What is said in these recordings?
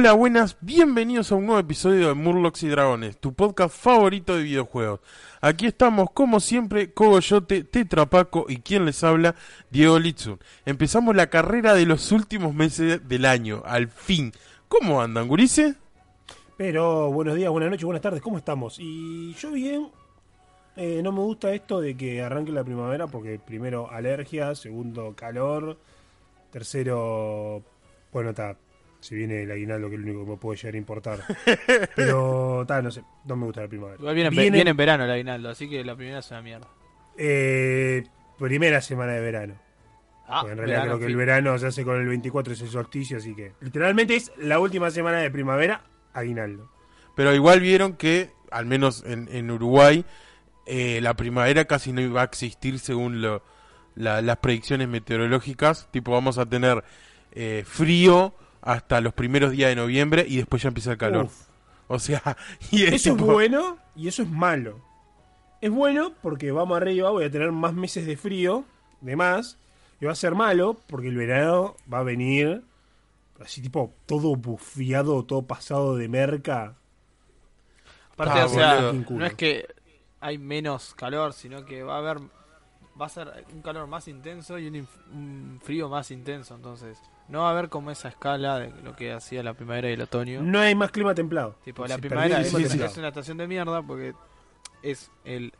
Hola, buenas, bienvenidos a un nuevo episodio de Murlocs y Dragones, tu podcast favorito de videojuegos. Aquí estamos, como siempre, Cogoyote, Tetrapaco y quien les habla, Diego Litzun. Empezamos la carrera de los últimos meses del año, al fin. ¿Cómo andan, gurice? Pero buenos días, buenas noches, buenas tardes, ¿cómo estamos? Y yo bien, eh, no me gusta esto de que arranque la primavera porque primero alergia, segundo calor, tercero, bueno, está, si viene el aguinaldo que es lo único que me puede llegar a importar. Pero, está, no sé, no me gusta la primavera. Igual viene, Viene- viene en verano el aguinaldo, así que la primera es una mierda. Eh, primera semana de verano. Ah, en realidad verano, creo que el verano se hace con el 24, es el solsticio, así que literalmente es la última semana de primavera, aguinaldo. Pero igual vieron que, al menos en, en Uruguay, eh, la primavera casi no iba a existir según lo- la- las predicciones meteorológicas. Tipo, vamos a tener eh, frío hasta los primeros días de noviembre y después ya empieza el calor. Uf. O sea, y es Eso es bueno y eso es malo. Es bueno porque vamos arriba, voy a tener más meses de frío, de más. Y va a ser malo porque el verano va a venir así tipo todo bufiado, todo pasado de merca. Aparte, Ah, o sea, no es que hay menos calor, sino que va a haber. Va a ser un calor más intenso y un, inf- un frío más intenso. Entonces, no va a haber como esa escala de lo que hacía la primavera y el otoño. No hay más clima templado. tipo, la primavera es, clima sí, sí. templado. es una estación de mierda porque es el,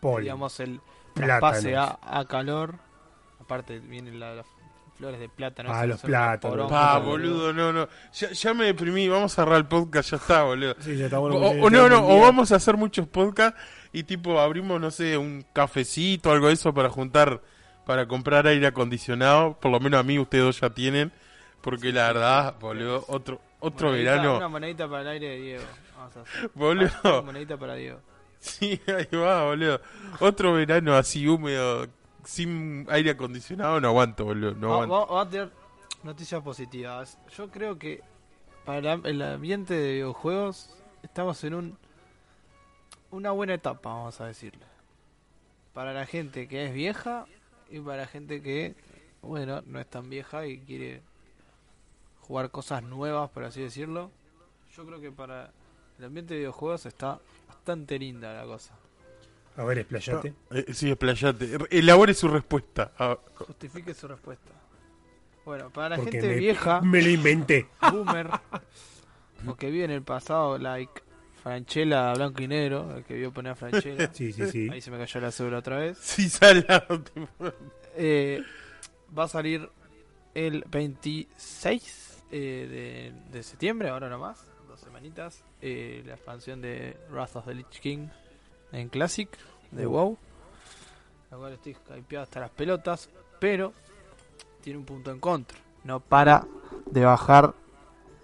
Poli. digamos, el traspase a, a calor. Aparte, vienen la- las flores de plátano. Ah, los plátanos. Pa, boludo, no, no. Ya, ya me deprimí, vamos a cerrar el podcast, ya está, boludo. Sí, ya está bueno. O, no, no, o vamos a hacer muchos podcasts y tipo abrimos, no sé, un cafecito o algo de eso para juntar, para comprar aire acondicionado. Por lo menos a mí ustedes dos ya tienen. Porque la verdad, boludo, otro otro Monedita- verano. Una monedita para el aire de Diego. Vamos a hacer. Boludo. Una monedita para Diego. Sí, ahí va, boludo. Otro verano así húmedo, sin aire acondicionado, no aguanto, boludo. No aguanto. va- Vamos a tener noticias positivas. Yo creo que para el ambiente de videojuegos estamos en un una buena etapa, vamos a decirle. Para la gente que es vieja y para la gente que, bueno, no es tan vieja y quiere jugar cosas nuevas, por así decirlo. Yo creo que para el ambiente de videojuegos está bastante linda la cosa. A ver, explayate. Eh, sí, explayate. Elabore su respuesta. Ah, Justifique su respuesta. Bueno, para la Porque gente me, vieja, me lo inventé. boomer, o que vive en el pasado, like Franchella blanco y negro, el que vio poner a Franchella. Sí, sí, sí. Ahí se me cayó la cédula otra vez. sí, tipo. Eh, va a salir el 26 eh, de, de septiembre, ahora nomás, dos semanitas, eh, la expansión de Wrath of the Lich King en Classic de Uh. WoW. La cual estoy hypeado hasta las pelotas, pero tiene un punto en contra. No para de bajar,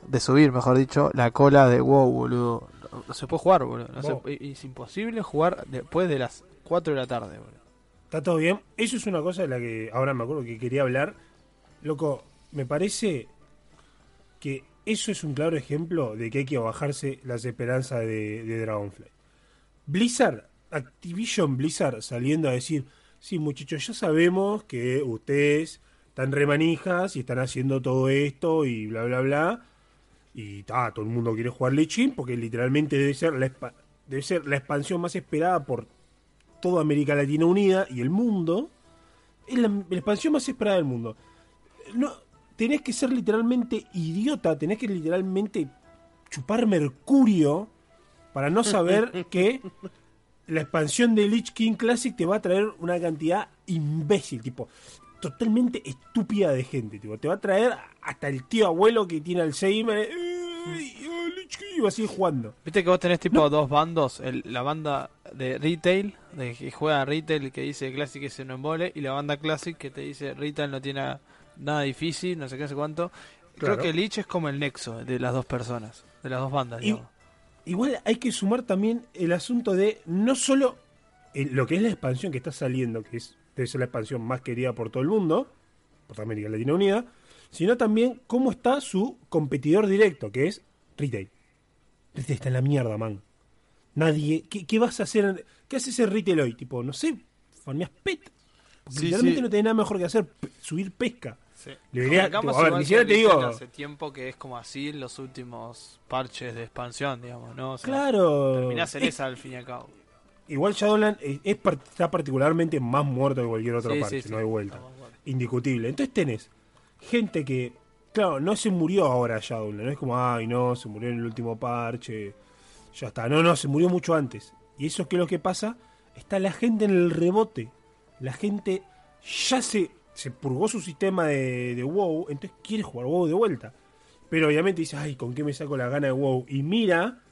de subir, mejor dicho, la cola de WoW, boludo. No, se puede jugar, boludo. No se- Wow. es imposible jugar después de las 4 de la tarde, boludo. Está todo bien. Eso es una cosa de la que ahora me acuerdo que quería hablar. Loco, me parece que eso es un claro ejemplo de que hay que bajarse las esperanzas de, de Dragonfly. Blizzard, Activision Blizzard saliendo a decir, sí muchachos, ya sabemos que ustedes están remanijas y están haciendo todo esto y bla bla bla. Y ta, todo el mundo quiere jugar Lich porque literalmente debe ser la, debe ser la expansión más esperada por toda América Latina unida y el mundo. Es la, la expansión más esperada del mundo. No, tenés que ser literalmente idiota, tenés que literalmente chupar mercurio para no saber que la expansión de Lich King Classic te va a traer una cantidad imbécil, tipo, totalmente estúpida de gente, tipo, te va a traer hasta el tío abuelo que tiene Alzheimer, Y va a seguir jugando. Viste que vos tenés tipo dos bandos, el- la banda de retail, de que juega retail que dice Classic es un embole, y la banda Classic que te dice retail no tiene nada difícil, no sé qué, no sé cuánto. Claro. Creo que Lich es como el nexo de las dos personas, de las dos bandas, Y-. Igual hay que sumar también el asunto de no solo el- lo que es la expansión que está saliendo, que es debe ser la expansión más querida por todo el mundo, por América Latina Unida, sino también cómo está su competidor directo, que es Retail. Retail está en la mierda, man. Nadie. ¿Qué, qué vas a hacer? ¿Qué hace ese Retail hoy? Tipo, no sé, farmeas pet. Porque Sí, literalmente sí. no tenés nada mejor que hacer, subir pesca. Sí. Debería- Convengamos a ver, ni siquiera te digo- Hace tiempo que es como así en los últimos parches de expansión, digamos, ¿no? O sea, Claro. Terminás en Es- esa al fin y al cabo. igual Shadowland es, está particularmente más muerto que cualquier sí, sí. no hay vuelta. Indiscutible. Entonces tenés gente que, claro, no se murió ahora Shadowland, no es como, ay, no, se murió en el último parche, ya está. No, no, se murió mucho antes. Y eso que es lo que pasa, está la gente en el rebote. La gente ya se, se purgó su sistema de, de WoW, entonces quiere jugar WoW de vuelta. Pero obviamente dice, ay, ¿con qué me saco la gana de WoW? Y mira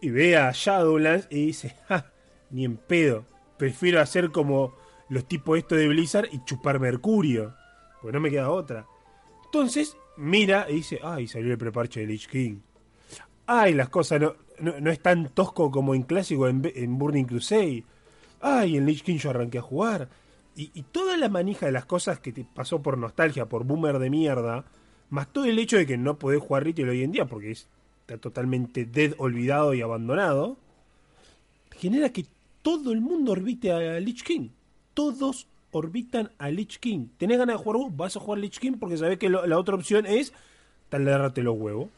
y ve a Shadowlands y dice, ja, ni en pedo. Prefiero hacer como los tipos estos de Blizzard y chupar mercurio. Porque no me queda otra. Entonces, mira y dice, ay, salió el preparche de Lich King. Ay, las cosas no, no, no es tan tosco como en clásico en, Burning Crusade. Ay, en Lich King yo arranqué a jugar. Y, y toda la manija de las cosas que te pasó por nostalgia, por boomer de mierda, más todo el hecho de que no podés jugar retail hoy en día porque es- está totalmente dead, olvidado y abandonado, genera que todo el mundo orbite a Lich King. Todos orbitan a Lich King. ¿Tenés ganas de jugar vos? Vas a jugar Lich King porque sabés que lo- la otra opción es talerrate los huevos.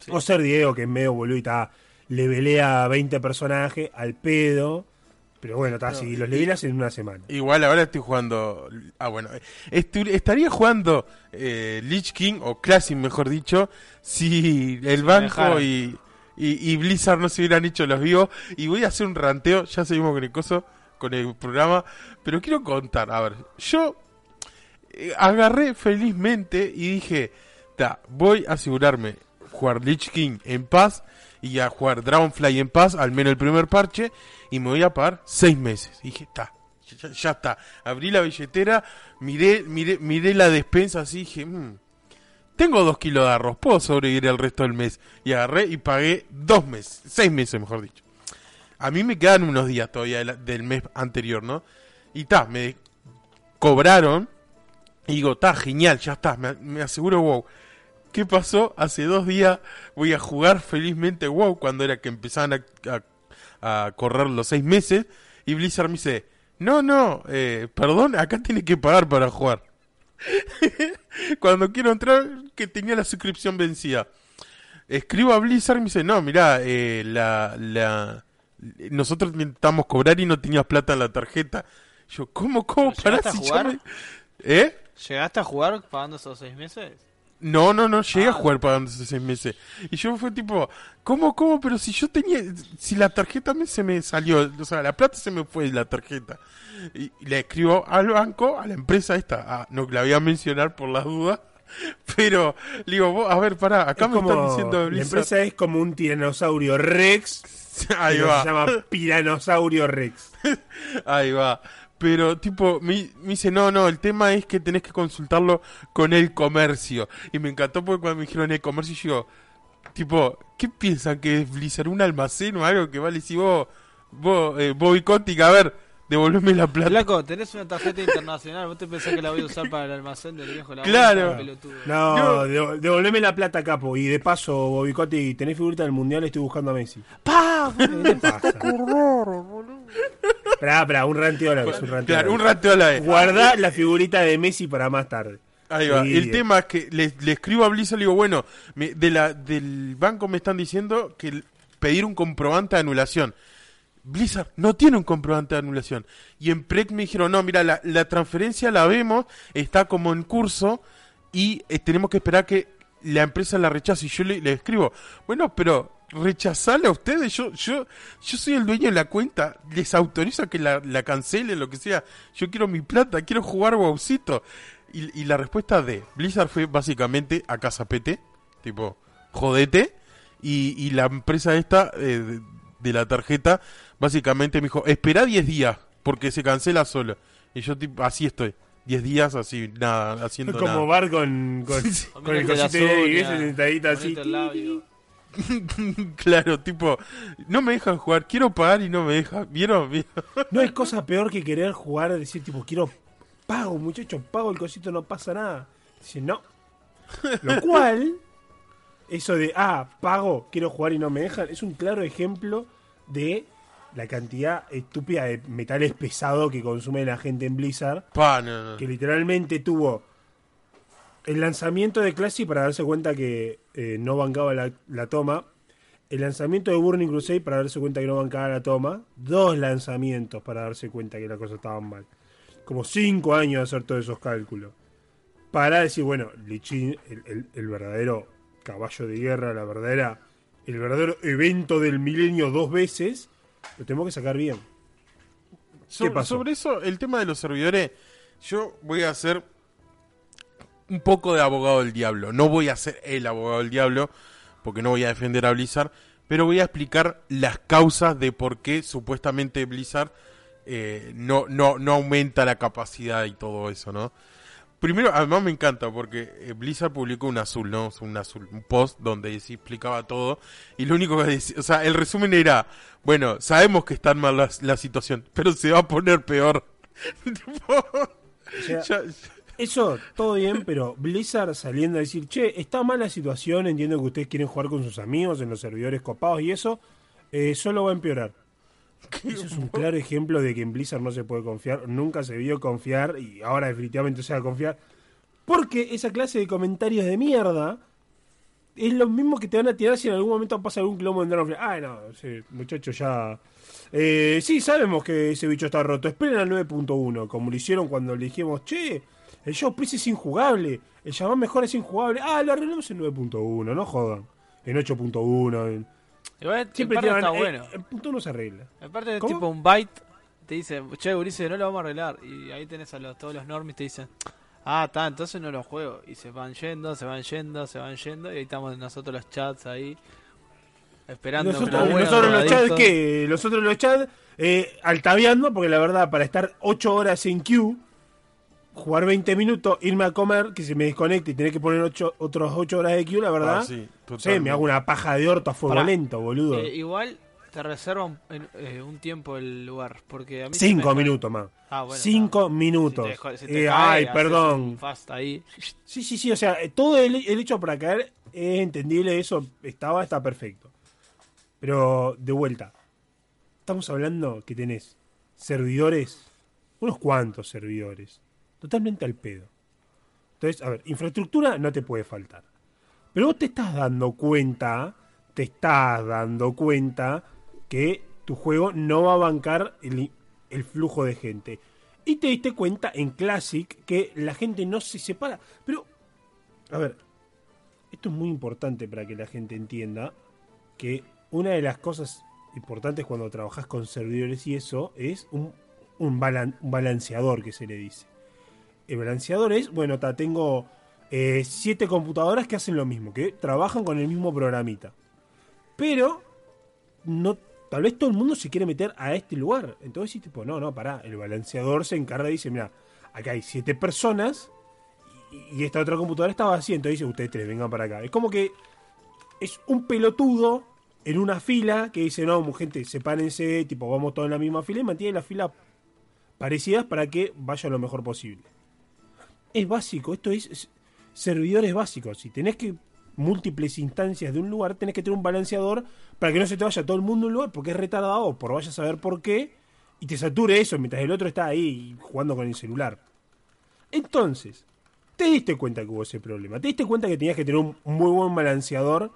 Sí. O ser Diego, que es medio boludo y está, le velea a 20 personajes al pedo. Pero bueno, está así, los levelas en una semana. Igual ahora estoy jugando. Ah, bueno. estu- estaría jugando eh, Lich King, o Classic mejor dicho, si el banco y, y Blizzard no se hubieran hecho los vivos. Y voy a hacer un ranteo, ya seguimos con el coso, con el programa. Pero quiero contar, a ver, yo eh, agarré felizmente y dije, ta, voy a asegurarme jugar Lich King en paz y a jugar Dragonfly en paz, al menos el primer parche, y me voy a pagar seis meses. Dije, está, ya, ya está. Abrí la billetera, miré, miré, miré la despensa así, dije, "Mm, tengo dos kilos de arroz, puedo sobrevivir el resto del mes. Y agarré y pagué dos meses, seis meses mejor dicho. A mí me quedan unos días todavía del, mes anterior, ¿no? Y ta, me cobraron. Y digo, ta, genial, ya está, me, aseguro WoW. ¿Qué pasó? Hace dos días voy a jugar felizmente WoW cuando era que empezaban a, a- a correr los seis meses. Y Blizzard me dice, no, no, eh, perdón, acá tiene que pagar para jugar. cuando quiero entrar, que tenía la suscripción vencida. Escribo a Blizzard y me dice, no, mirá, eh, la, la, nosotros intentamos cobrar y no tenías plata en la tarjeta. Yo, ¿cómo, cómo? ¿Pero Pará, llegaste a si ya jugar? me- ¿Eh? ¿Llegaste a jugar pagando esos seis meses? No, no, no llegué a Ah. jugar pagando esos seis meses. Y yo fue tipo, ¿cómo, cómo? Pero si yo tenía, si la tarjeta me, se me salió, o sea, la plata se me fue de la tarjeta. Y, y le escribo al banco, a la empresa esta, ah, no la voy a mencionar por las dudas, pero le digo, vos, a ver, pará, acá Es me están como- diciendo la Blizzard. empresa es como un tiranosaurio Rex. Ahí va. Se llama Piranosaurio Rex. Ahí va. Pero, tipo, me, me dice, no, no, el tema es que tenés que consultarlo con el comercio. Y me encantó porque cuando me dijeron el comercio, yo digo, tipo, ¿qué piensan que es Blizzard? ¿Un almacén o algo que vale? Si vos, vos, eh, Bobby Kotick, a ver, devolveme la plata. Flaco, tenés una tarjeta internacional. ¿Vos te pensás que la voy a usar para el almacén del viejo? La Claro. No, No. devo- devolveme la plata, capo. Y de paso, Bobicotti, tenés figurita del mundial, estoy buscando a Messi. ¡Pah! ¿Qué pasa? Esperá, esperá, un ranteo a la vez, un ranteo a la Claro, vez. un rateo a la vez. Guardá la figurita de Messi para más tarde. Ahí va. Sí, el tema es que le, le escribo a Blizzard y le digo, bueno, me- de la, del banco me están diciendo que el- pedir un comprobante de anulación. Blizzard no tiene un comprobante de anulación. Y en PREC me dijeron, no, mira, la, la transferencia la vemos, está como en curso y eh, tenemos que esperar que la empresa la rechace. Y yo le, escribo, bueno, pero rechazala a ustedes. Yo, yo, yo soy el dueño de la cuenta. Les autorizo que la, la cancelen, lo que sea. Yo quiero mi plata, quiero jugar Wowcito. Y, y la respuesta de Blizzard fue básicamente a casa PT, tipo, jodete. Y, y la empresa esta eh, de, la tarjeta básicamente me dijo, espera 10 días, porque se cancela solo. Y yo tipo, así estoy. 10 días así, nada, haciendo como nada. Bar con, con, con el cosito de iglesia sentadita así. claro, tipo, no me dejan jugar, quiero pagar y no me dejan. ¿Vieron? ¿Vieron? No hay cosa peor que querer jugar, decir tipo, quiero pago, muchacho, pago el cosito, no pasa nada. Dice, no. Lo cual, eso de, ah, pago, quiero jugar y no me dejan, es un claro ejemplo de la cantidad estúpida de metales pesados que consume la gente en Blizzard, Pa, no, no. que literalmente tuvo el lanzamiento de Classic para darse cuenta que eh, no bancaba la, la toma. El lanzamiento de Burning Crusade para darse cuenta que no bancaba la toma. Dos lanzamientos para darse cuenta que la cosa estaba mal. Como cinco años de hacer todos esos cálculos. Para decir, bueno, Lichin, el, el- el verdadero caballo de guerra, la verdadera, el verdadero evento del milenio dos veces, lo tenemos que sacar bien. So- pasó? Sobre eso, el tema de los servidores, yo voy a hacer un poco de abogado del diablo. No voy a ser el abogado del diablo, porque no voy a defender a Blizzard, pero voy a explicar las causas de por qué supuestamente Blizzard eh, no, no, no aumenta la capacidad y todo eso, ¿no? Primero, además me encanta porque eh, Blizzard publicó un azul, ¿no? Un azul, un post donde sí explicaba todo y lo único que decía, o sea, el resumen era, bueno, sabemos que está mal la, la situación, pero se va a poner peor. Tipo, O sea, ya- Eso, todo bien, pero Blizzard saliendo a decir, che, está mal la situación, entiendo que ustedes quieren jugar con sus amigos en los servidores copados y eso, eh, solo va a empeorar. Eso es un claro ejemplo de que en Blizzard no se puede confiar, nunca se vio confiar y ahora definitivamente se va a confiar. Porque esa clase de comentarios de mierda es lo mismo que te van a tirar si en algún momento pasa algún clomo en Dragonfly. Ah, no, sí, muchachos, ya. Eh, sí, sabemos que ese bicho está roto. Esperen al 9.1, como lo hicieron cuando le dijimos, che, el show Priest es injugable, el llamado mejor es injugable. Ah, lo arreglamos en 9.1, no jodan. En 8.1, en- Igual, siempre tiran, está eh, bueno. El punto uno se arregla. Aparte, ¿Cómo? tipo un byte te dice, che, Ulises, no lo vamos a arreglar. Y ahí tenés a los, todos los normies te dicen, ah, está, entonces no lo juego. Y se van yendo, se van yendo, se van yendo. Y ahí estamos nosotros los chats ahí. Esperando Nosotros, como buenos nosotros los chats. ¿qué? Nosotros los chats, eh, altaveando, porque la verdad, para estar 8 horas en queue, jugar 20 minutos, irme a comer, que se me desconecte y tener que poner ocho, otros 8 horas de queue, la verdad. Ah, sí, me hago una paja de orto a fuego Pará. lento, boludo. Eh, igual te reserva un, en- eh, un tiempo el lugar. Porque a mí Cinco me- minutos más. Ah, bueno, Cinco minutos. Si te- si te Eh, cae, ay, perdón. Fast ahí. Sí, sí, sí, o sea, todo el, el hecho para caer es entendible, eso estaba, está perfecto. Pero, de vuelta, estamos hablando que tenés servidores, unos cuantos servidores, totalmente al pedo. Entonces, a ver, infraestructura no te puede faltar. Pero vos te estás dando cuenta, te estás dando cuenta que tu juego no va a bancar el, flujo de gente. Y te diste cuenta en Classic que la gente no se separa. Pero, a ver, esto es muy importante para que la gente entienda que una de las cosas importantes cuando trabajas con servidores y eso es un, un balanceador que se le dice. El balanceador es, bueno, ta, tengo eh, siete computadoras que hacen lo mismo, que trabajan con el mismo programita. Pero, no, tal vez todo el mundo se quiere meter a este lugar. Entonces, tipo, no, no, pará. El balanceador se encarga y dice, mira, acá hay siete personas y, esta otra computadora está vacía. Entonces dice, ustedes tres, vengan para acá. Es como que es un pelotudo en una fila que dice, no, gente, sepárense, tipo, vamos todos en la misma fila y mantiene la fila parecidas para que vaya lo mejor posible. Es básico, esto es, es servidores básicos. Si tenés que múltiples instancias de un lugar, tenés que tener un balanceador para que no se te vaya todo el mundo a un lugar porque es retardado por vaya a saber por qué y te sature eso mientras el otro está ahí jugando con el celular. Entonces, te diste cuenta que hubo ese problema. Te diste cuenta que tenías que tener un muy buen balanceador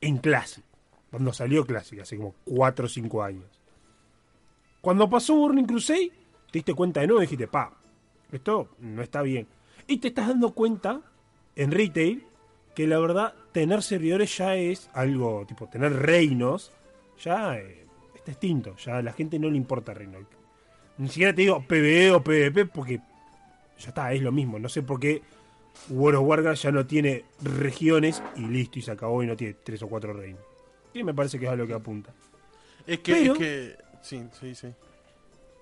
en Classic. Cuando salió Classic, hace como 4 o 5 años. Cuando pasó Burning Crusade, te diste cuenta de nuevo y dijiste, pa, esto no está bien. Y te estás dando cuenta en retail que la verdad tener servidores ya es algo, tipo tener reinos, ya eh, está extinto. Ya a la gente no le importa reino. Ni siquiera te digo PvE o PvP porque ya está, es lo mismo. No sé por qué World of Warcraft ya no tiene regiones y listo, y se acabó y no tiene tres o cuatro reinos. Y me parece que es a lo que apunta. Es que, Pero- es que, sí, sí, sí.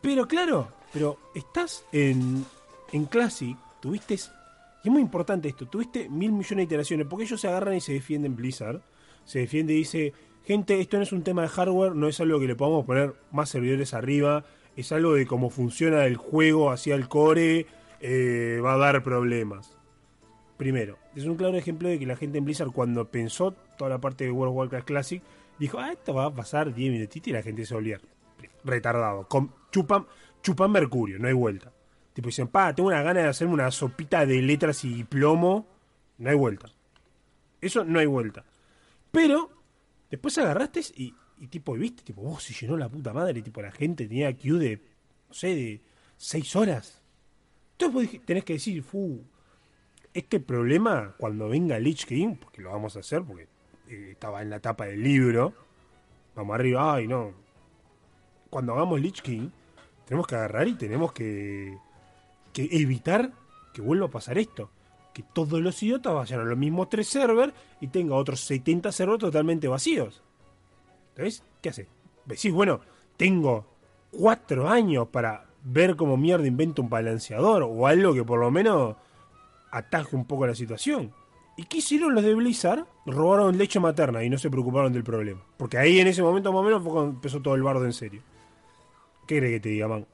Pero claro, pero estás en, en Classic, tuviste, y es muy importante esto, tuviste mil millones de iteraciones, porque ellos se agarran y se defienden Blizzard, se defiende y dice, gente, esto no es un tema de hardware, no es algo que le podamos poner más servidores arriba, es algo de cómo funciona el juego hacia el core, eh, va a dar problemas. Primero, es un claro ejemplo de que la gente en Blizzard cuando pensó toda la parte de World of Warcraft Classic, dijo, ah, esto va a pasar 10 minutitos y la gente se va a olvidar retardado. Chupan, chupan mercurio, no hay vuelta. Tipo dicen, pa, tengo una gana de hacerme una sopita de letras y plomo, no hay vuelta. Eso no hay vuelta. Pero, después agarraste y, tipo, viste, tipo, vos se llenó la puta madre, tipo, la gente tenía queue de, no sé, de seis horas. Entonces vos tenés que decir, fu, este problema, cuando venga Lich King, porque lo vamos a hacer, porque eh, estaba en la tapa del libro, vamos arriba, ay no. Cuando hagamos Lich King, tenemos que agarrar y tenemos que, que evitar que vuelva a pasar esto. Que todos los idiotas vayan a los mismos tres servers y tenga otros 70 servers totalmente vacíos. Entonces, ¿qué hace? Decís, bueno, tengo cuatro años para ver cómo mierda invento un balanceador o algo que por lo menos ataje un poco la situación. ¿Y qué hicieron los de Blizzard? Robaron leche materna y no se preocuparon del problema. Porque ahí en ese momento más o menos fue cuando empezó todo el bardo en serio. ¿Qué crees que te diga, man?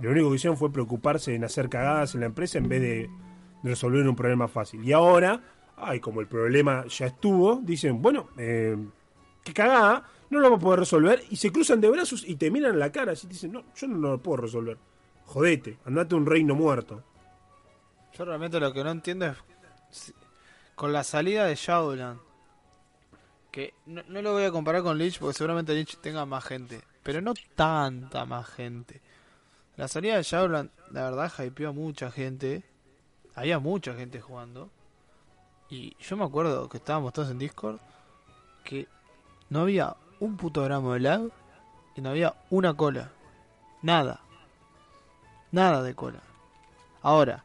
Lo único que hicieron fue preocuparse en hacer cagadas en la empresa en vez de, resolver un problema fácil. Y ahora, ay, como el problema ya estuvo, dicen, bueno, eh, qué cagada, no lo vamos a poder resolver. Y se cruzan de brazos y te miran la cara. Así te dicen, no, yo no lo puedo resolver. Jodete, andate a un reino muerto. Yo realmente lo que no entiendo es con la salida de Shadowland. Que no, no lo voy a comparar con Lich porque seguramente Lich tenga más gente. Pero no tanta más gente. La salida de Shadowland, la verdad, hypeó a mucha gente. Había mucha gente jugando. Y yo me acuerdo que estábamos todos en Discord. Que no había un puto gramo de lag. Y no había una cola. Nada. Nada de cola. Ahora,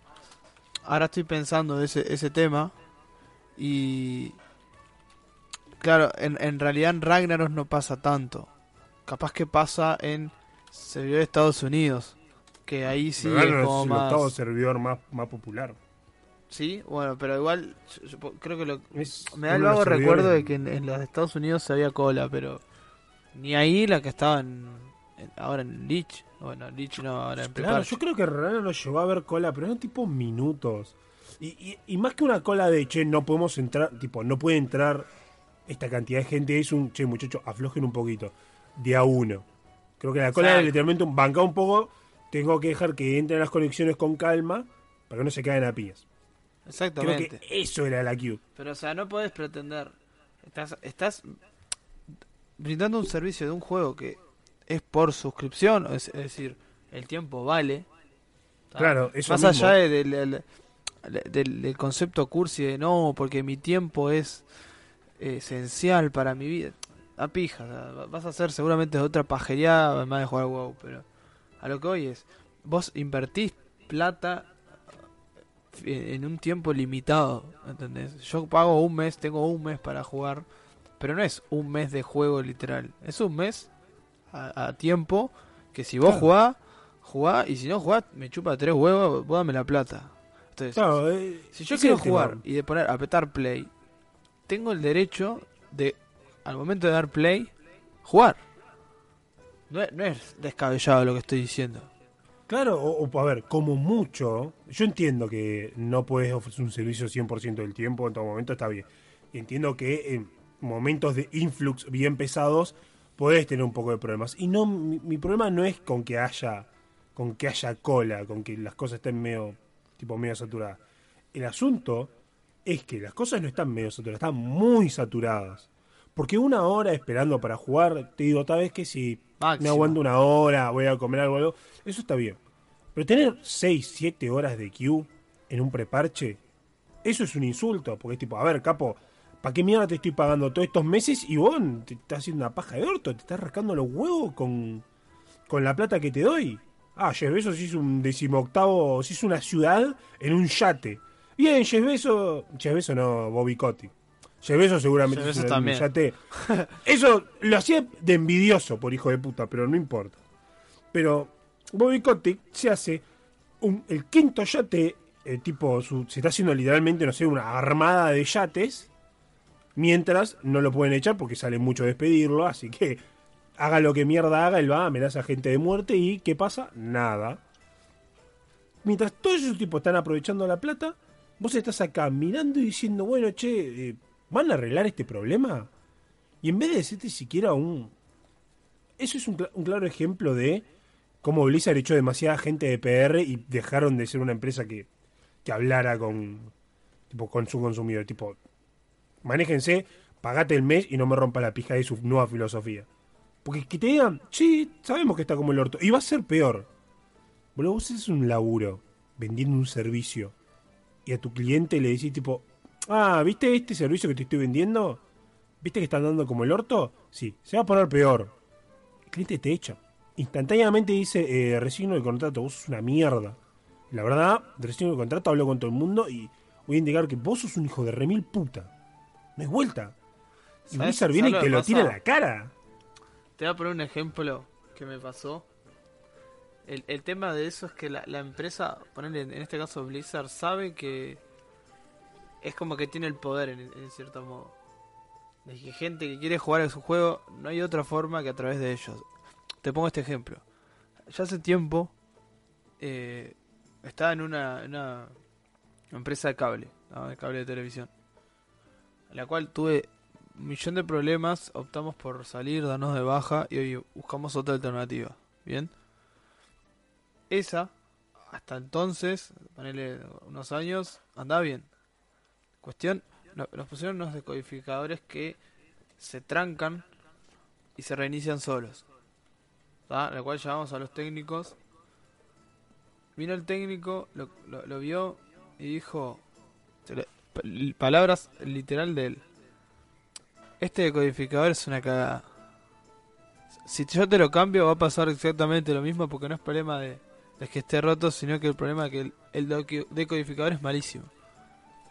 ahora estoy pensando ese, ese tema y claro, en, en realidad en Ragnaros no pasa tanto. Capaz que pasa en servidor de Estados Unidos, que ahí sí es como es el octavo más... servidor más, más popular. Sí, bueno, pero igual yo- yo creo que lo, Es me da el vago recuerdo de que en, en los de Estados Unidos se había cola, pero ni ahí la que estaba en, en- ahora en Lich, bueno, Lich no, ahora en Claro, yo creo que Ragnaros no llegó a ver cola, pero eran tipo minutos. Y, y, y más que una cola de, che, no podemos entrar, tipo, no puede entrar esta cantidad de gente, es un, che, muchachos, aflojen un poquito, de a uno. Creo que la cola era literalmente un banca un poco, tengo que dejar que entren las conexiones con calma, para que no se caigan a piñas. Creo Exactamente. que eso era la queue. Pero, o sea, no podés pretender. Estás, estás brindando un servicio de un juego que es por suscripción, es, es decir, el tiempo vale. Claro, eso Más mismo. allá de- del, del, del- del concepto cursi de no, porque mi tiempo es esencial para mi vida. A pija, vas a hacer seguramente otra pajería además de jugar WoW, pero a lo que hoy es, vos invertís plata eh, en un tiempo limitado, ¿entendés? Yo pago un mes, tengo un mes para jugar, pero no es un mes de juego literal, es un mes a, a tiempo que si vos Claro. jugás, jugás, y si no jugás, me chupa tres huevos, vos dame la plata. Entonces, Claro, eh, si yo quiero jugar y de poner, apretar play, tengo el derecho de, al momento de dar play, jugar. No es, descabellado lo que estoy diciendo. Claro, o, a ver, como mucho, yo entiendo que no puedes ofrecer un servicio 100% del tiempo, en todo momento está bien. Entiendo que en momentos de influx bien pesados puedes tener un poco de problemas. Y no mi, mi problema no es con que haya con que haya cola, con que las cosas estén medio tipo medio saturadas. El asunto es que las cosas no están medio saturadas, están muy saturadas. Porque una hora esperando para jugar, te digo, tal vez que si me Máximo. aguanto una hora, voy a comer algo, algo, eso está bien. Pero tener 6, 7 horas de queue en un preparche, eso es un insulto. Porque es tipo, a ver, capo, ¿para qué mierda te estoy pagando todos estos meses y vos te estás haciendo una paja de orto? ¿Te estás rascando los huevos con, con la plata que te doy? Ah, Jeff Bezos hizo un decimoctavo, hizo una ciudad en un yate. Bien, Jeff Bezos, Jeff Bezos no, Bobby Kotick. Bezos seguramente también. yate. Eso lo hacía de envidioso por hijo de puta, pero no importa. Pero Bobby Kotick se hace un- el quinto yate, eh, tipo, su- se está haciendo literalmente, no sé, una armada de yates, mientras no lo pueden echar porque sale mucho despedirlo, así que haga lo que mierda haga, él va, amenaza a gente de muerte y ¿qué pasa? Nada. Mientras todos esos tipos están aprovechando la plata, vos estás acá mirando y diciendo, bueno, che, eh, ¿van a arreglar este problema? Y en vez de decirte siquiera un... Eso es un, un claro ejemplo de cómo Blizzard echó demasiada gente de PR y dejaron de ser una empresa que, que hablara con, tipo, con su consumidor. Tipo, manéjense, pagate el mes y no me rompa la pija de su nueva filosofía. Porque que te digan, sí, sabemos que está como el orto. Y va a ser peor. Boludo, vos haces un laburo vendiendo un servicio y a tu cliente le decís tipo, ah, ¿viste este servicio que te estoy vendiendo? ¿Viste que están dando como el orto? Sí, se va a poner peor. El cliente te echa. Instantáneamente dice, eh, resigno el contrato, vos sos una mierda. La verdad, resigno el contrato, hablo con todo el mundo y voy a indicar que vos sos un hijo de remil puta. No es vuelta. Y ¿Sabes- Blizzard viene y te lo tira en pasa? la cara. Te voy a poner un ejemplo que me pasó. El, el tema de eso es que la, la empresa, ponerle en este caso Blizzard, sabe que es como que tiene el poder en, cierto modo. De que gente que quiere jugar a su juego, no hay otra forma que a través de ellos. Te pongo este ejemplo. Ya hace tiempo eh, estaba en una, empresa de cable, de cable de televisión, en la cual tuve un millón de problemas, optamos por salir, darnos de baja y hoy buscamos otra alternativa. ¿Bien? Esa, hasta entonces, ponele unos años, andaba bien. Cuestión, no- nos pusieron unos decodificadores que se trancan y se reinician solos. ¿tá? La cual llamamos a los técnicos. Vino el técnico, lo, lo- vio y dijo, palabras literal de él. Este decodificador es una cagada. Si yo te lo cambio va a pasar exactamente lo mismo porque no es problema de, que esté roto, sino que el problema es que el, el decodificador es malísimo.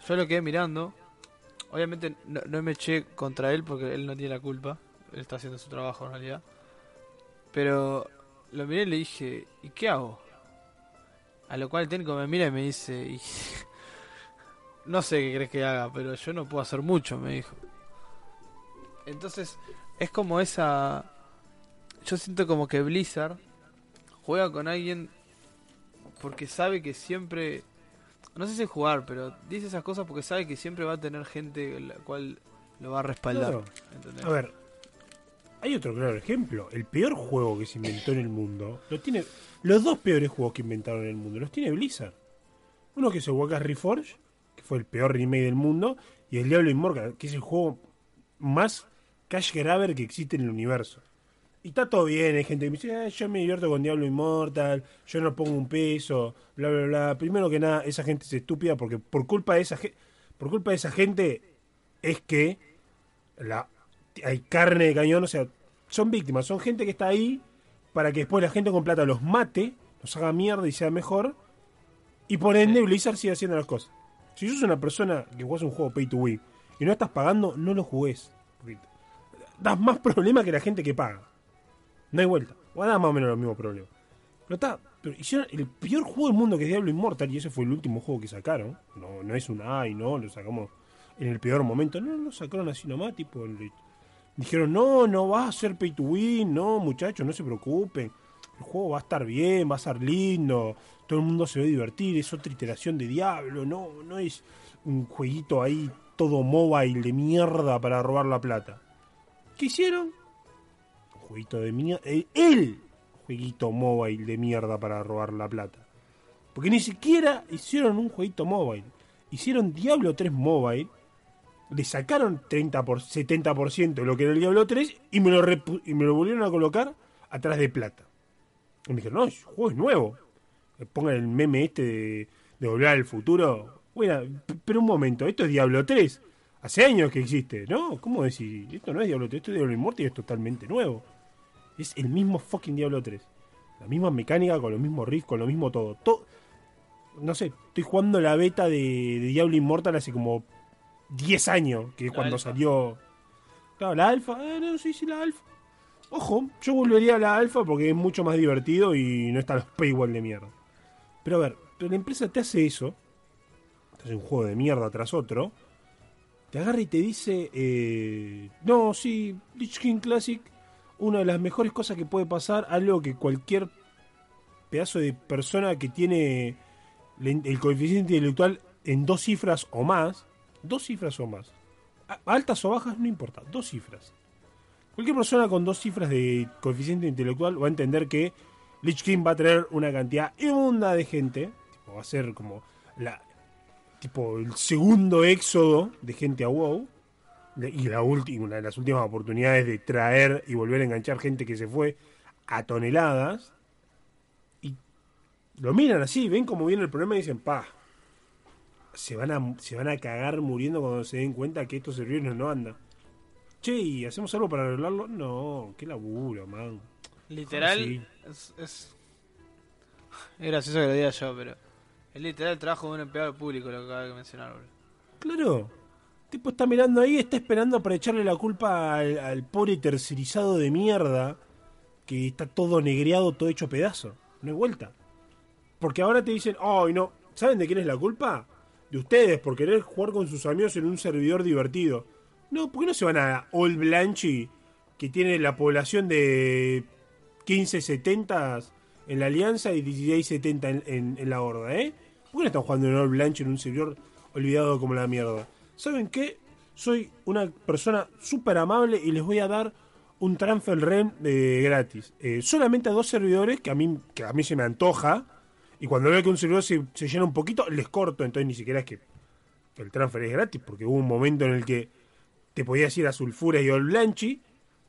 Yo lo quedé mirando. Obviamente no, me eché contra él porque él no tiene la culpa. Él está haciendo su trabajo en realidad. Pero lo miré y le dije, ¿y qué hago? A lo cual el técnico me mira y me dice, "Y- no sé qué crees que haga, pero yo no puedo hacer mucho, me dijo. Entonces, es como esa... Yo siento como que Blizzard juega con alguien porque sabe que siempre... No sé si jugar, pero dice esas cosas porque sabe que siempre va a tener gente la cual lo va a respaldar. A ver, hay otro claro ejemplo. El peor juego que se inventó en el mundo, lo tiene, los dos peores juegos que inventaron en el mundo, los tiene Blizzard. Uno que es el Warcraft Reforged, que fue el peor remake del mundo, y el Diablo Immortal, que es el juego más cash grabber que existe en el universo. Y está todo bien, hay gente que me dice, "Ah, yo me divierto con Diablo Immortal, yo no pongo un peso, bla bla bla. Primero que nada, esa gente es estúpida porque por culpa de esa gente, por culpa de esa gente es que la hay carne de cañón, o sea, son víctimas, son gente que está ahí para que después la gente con plata los mate, los haga mierda y sea mejor, y por ende Blizzard sigue haciendo las cosas. Si sos una persona que juegas un juego pay to win y no estás pagando, no lo. Porque das más problema que la gente que paga. No hay vuelta. O da más o menos los mismos problemas. Pero está, pero hicieron el peor juego del mundo que es Diablo Immortal y ese fue el último juego que sacaron. No, no es un ay, no, lo sacamos en el peor momento. No, lo sacaron así nomás, tipo, dijeron, no, no va a ser pay to win, no, muchachos, no se preocupen. El juego va a estar bien, va a estar lindo, todo el mundo se va a divertir, es otra iteración de Diablo, no, no es un jueguito ahí todo mobile de mierda para robar la plata. ¿Qué hicieron? Jueguito de mierda. El, jueguito mobile de mierda para robar la plata. Porque ni siquiera hicieron un jueguito mobile. Hicieron Diablo 3 Mobile. Le sacaron 30 por, 70% de lo que era el Diablo 3 y me, lo y me lo volvieron a colocar atrás de plata. Y me dijeron, no, el juego es nuevo. Le pongan el meme este de, de volver al futuro. Bueno, pero un momento, esto es Diablo 3. Hace años que existe, ¿no? ¿Cómo decir? Esto no es Diablo 3, esto es Diablo Immortal y es totalmente nuevo. Es el mismo fucking Diablo 3. La misma mecánica, con los mismos riffs, con lo mismo todo. todo no sé, estoy jugando la beta de, de Diablo Immortal hace como 10 años, que es La cuando alfa. salió. Claro, la alfa, eh, no sé si la alfa. Ojo, yo volvería a la alfa porque es mucho más divertido y no está los paywall de mierda. Pero a ver, pero la empresa te hace eso, te hace un juego de mierda tras otro, te agarra y te dice, eh, no, sí, Lich King Classic, una de las mejores cosas que puede pasar, algo que cualquier pedazo de persona que tiene el coeficiente intelectual en dos cifras o más, dos cifras o más, altas o bajas, no importa, dos cifras. Cualquier persona con dos cifras de coeficiente intelectual va a entender que Lich King va a traer una cantidad inmunda de gente. Tipo, va a ser como la tipo el segundo éxodo de gente a WoW. Y la última, una de las últimas oportunidades de traer y volver a enganchar gente que se fue a toneladas. Y lo miran así, ven cómo viene el problema y dicen, pa, se van a, se van a cagar muriendo cuando se den cuenta que estos servidores no andan. Che, ¿y hacemos algo para arreglarlo? No, qué laburo, man. Literal, Sí. es, es. Es gracioso que lo diga yo, pero. Es literal el trabajo de un empleado público lo que acaba de mencionar, boludo. Claro. Tipo está mirando ahí, está esperando para echarle la culpa al, pobre tercerizado de mierda que está todo negreado, todo hecho pedazo. No hay vuelta. Porque ahora te dicen, ay no, ¿saben de quién es la culpa? De ustedes, por querer jugar con sus amigos en un servidor divertido. No, ¿por qué no se van a Old Blanchy, que tiene la población de 15, 70 en la Alianza y 16, 70 en, en- la Horda, eh? ¿Por qué no están jugando en Old Blanchy en un servidor olvidado como la mierda? ¿Saben qué? Soy una persona súper amable y les voy a dar un transfer REN de gratis. Eh, solamente a dos servidores que a mí, que a mí se me antoja. Y cuando veo que un servidor se, se llena un poquito, les corto. Entonces ni siquiera es que el transfer es gratis, porque hubo un momento en el que te podías ir a Sulfuras y Old Blanchy.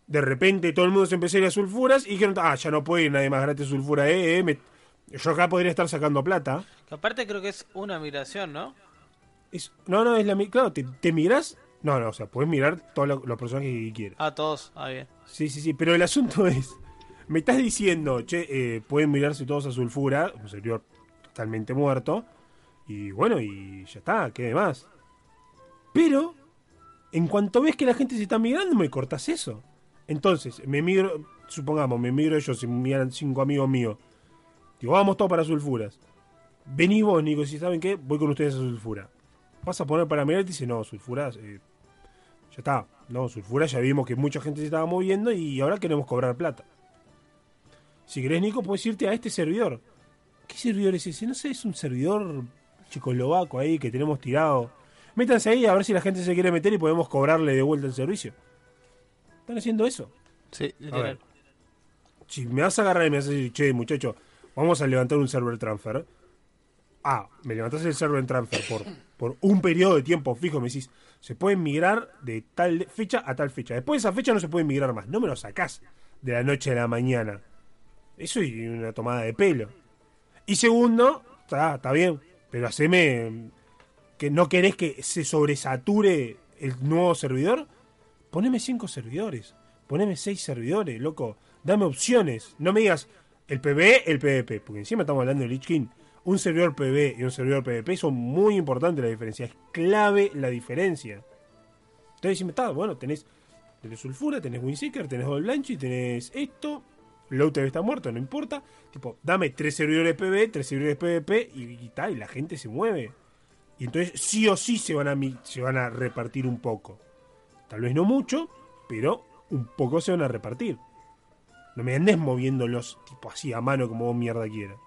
De repente todo el mundo se empezó a ir a Sulfuras y dijeron, ah, ya no puede ir nadie más gratis a Sulfuras. Eh, eh, me- yo acá podría estar sacando plata. Que aparte creo que es una migración, ¿no? Es- no, no, es la Claro, te, te miras. No, no, o sea, puedes mirar todos lo- los personajes que quieras. Ah, todos. Ah, bien. Sí, sí, sí, pero el asunto es, me estás diciendo, che, eh, pueden mirarse todos a Sulfura, un servidor totalmente muerto, y bueno, y ya está, ¿qué más? Pero, en cuanto ves que la gente se está migrando, me cortas eso. Entonces, me migro, supongamos, me migro yo, si me migran cinco amigos míos, digo, vamos todos para Sulfuras. Vení vos, Nico, si saben qué, voy con ustedes a Sulfura. Vas a poner para mirar y te dice, no, Sulfuras, eh, ya está. No, Sulfura ya vimos que mucha gente se estaba moviendo y ahora queremos cobrar plata. Si querés, Nico, puedes irte a este servidor. ¿Qué servidor es ese? No sé, es un servidor checoslovaco ahí que tenemos tirado. Métanse ahí a ver si la gente se quiere meter y podemos cobrarle de vuelta el servicio. Están haciendo eso. Sí, A literal. ver. Si me vas a agarrar y me vas a decir, che, muchacho, vamos a levantar un server transfer. Ah, me levantás el server transfer por, por un periodo de tiempo fijo. Me decís, se puede migrar de tal fecha a tal fecha. Después de esa fecha no se puede migrar más. No me lo sacás de la noche a la mañana. Eso es una tomada de pelo. Y segundo, está, está bien, pero haceme que no querés que se sobresature el nuevo servidor. Poneme cinco servidores. Poneme seis servidores, loco. Dame opciones. No me digas el PvE, el PvP. Porque encima estamos hablando de Lich King. Un servidor PvE y un servidor PvP son muy importantes la diferencia. Es clave la diferencia. Entonces decime, está, bueno, tenés, tenés Sulfura, tenés Windseeker, tenés Old Blanchy, tenés esto. Low TV está muerto, no importa. Tipo, dame tres servidores PvE, tres servidores PvP y, y tal, y la gente se mueve. Y entonces sí o sí se van a, se van a repartir un poco. Tal vez no mucho, pero un poco se van a repartir. No me andes moviéndolos tipo así a mano como vos mierda quieras.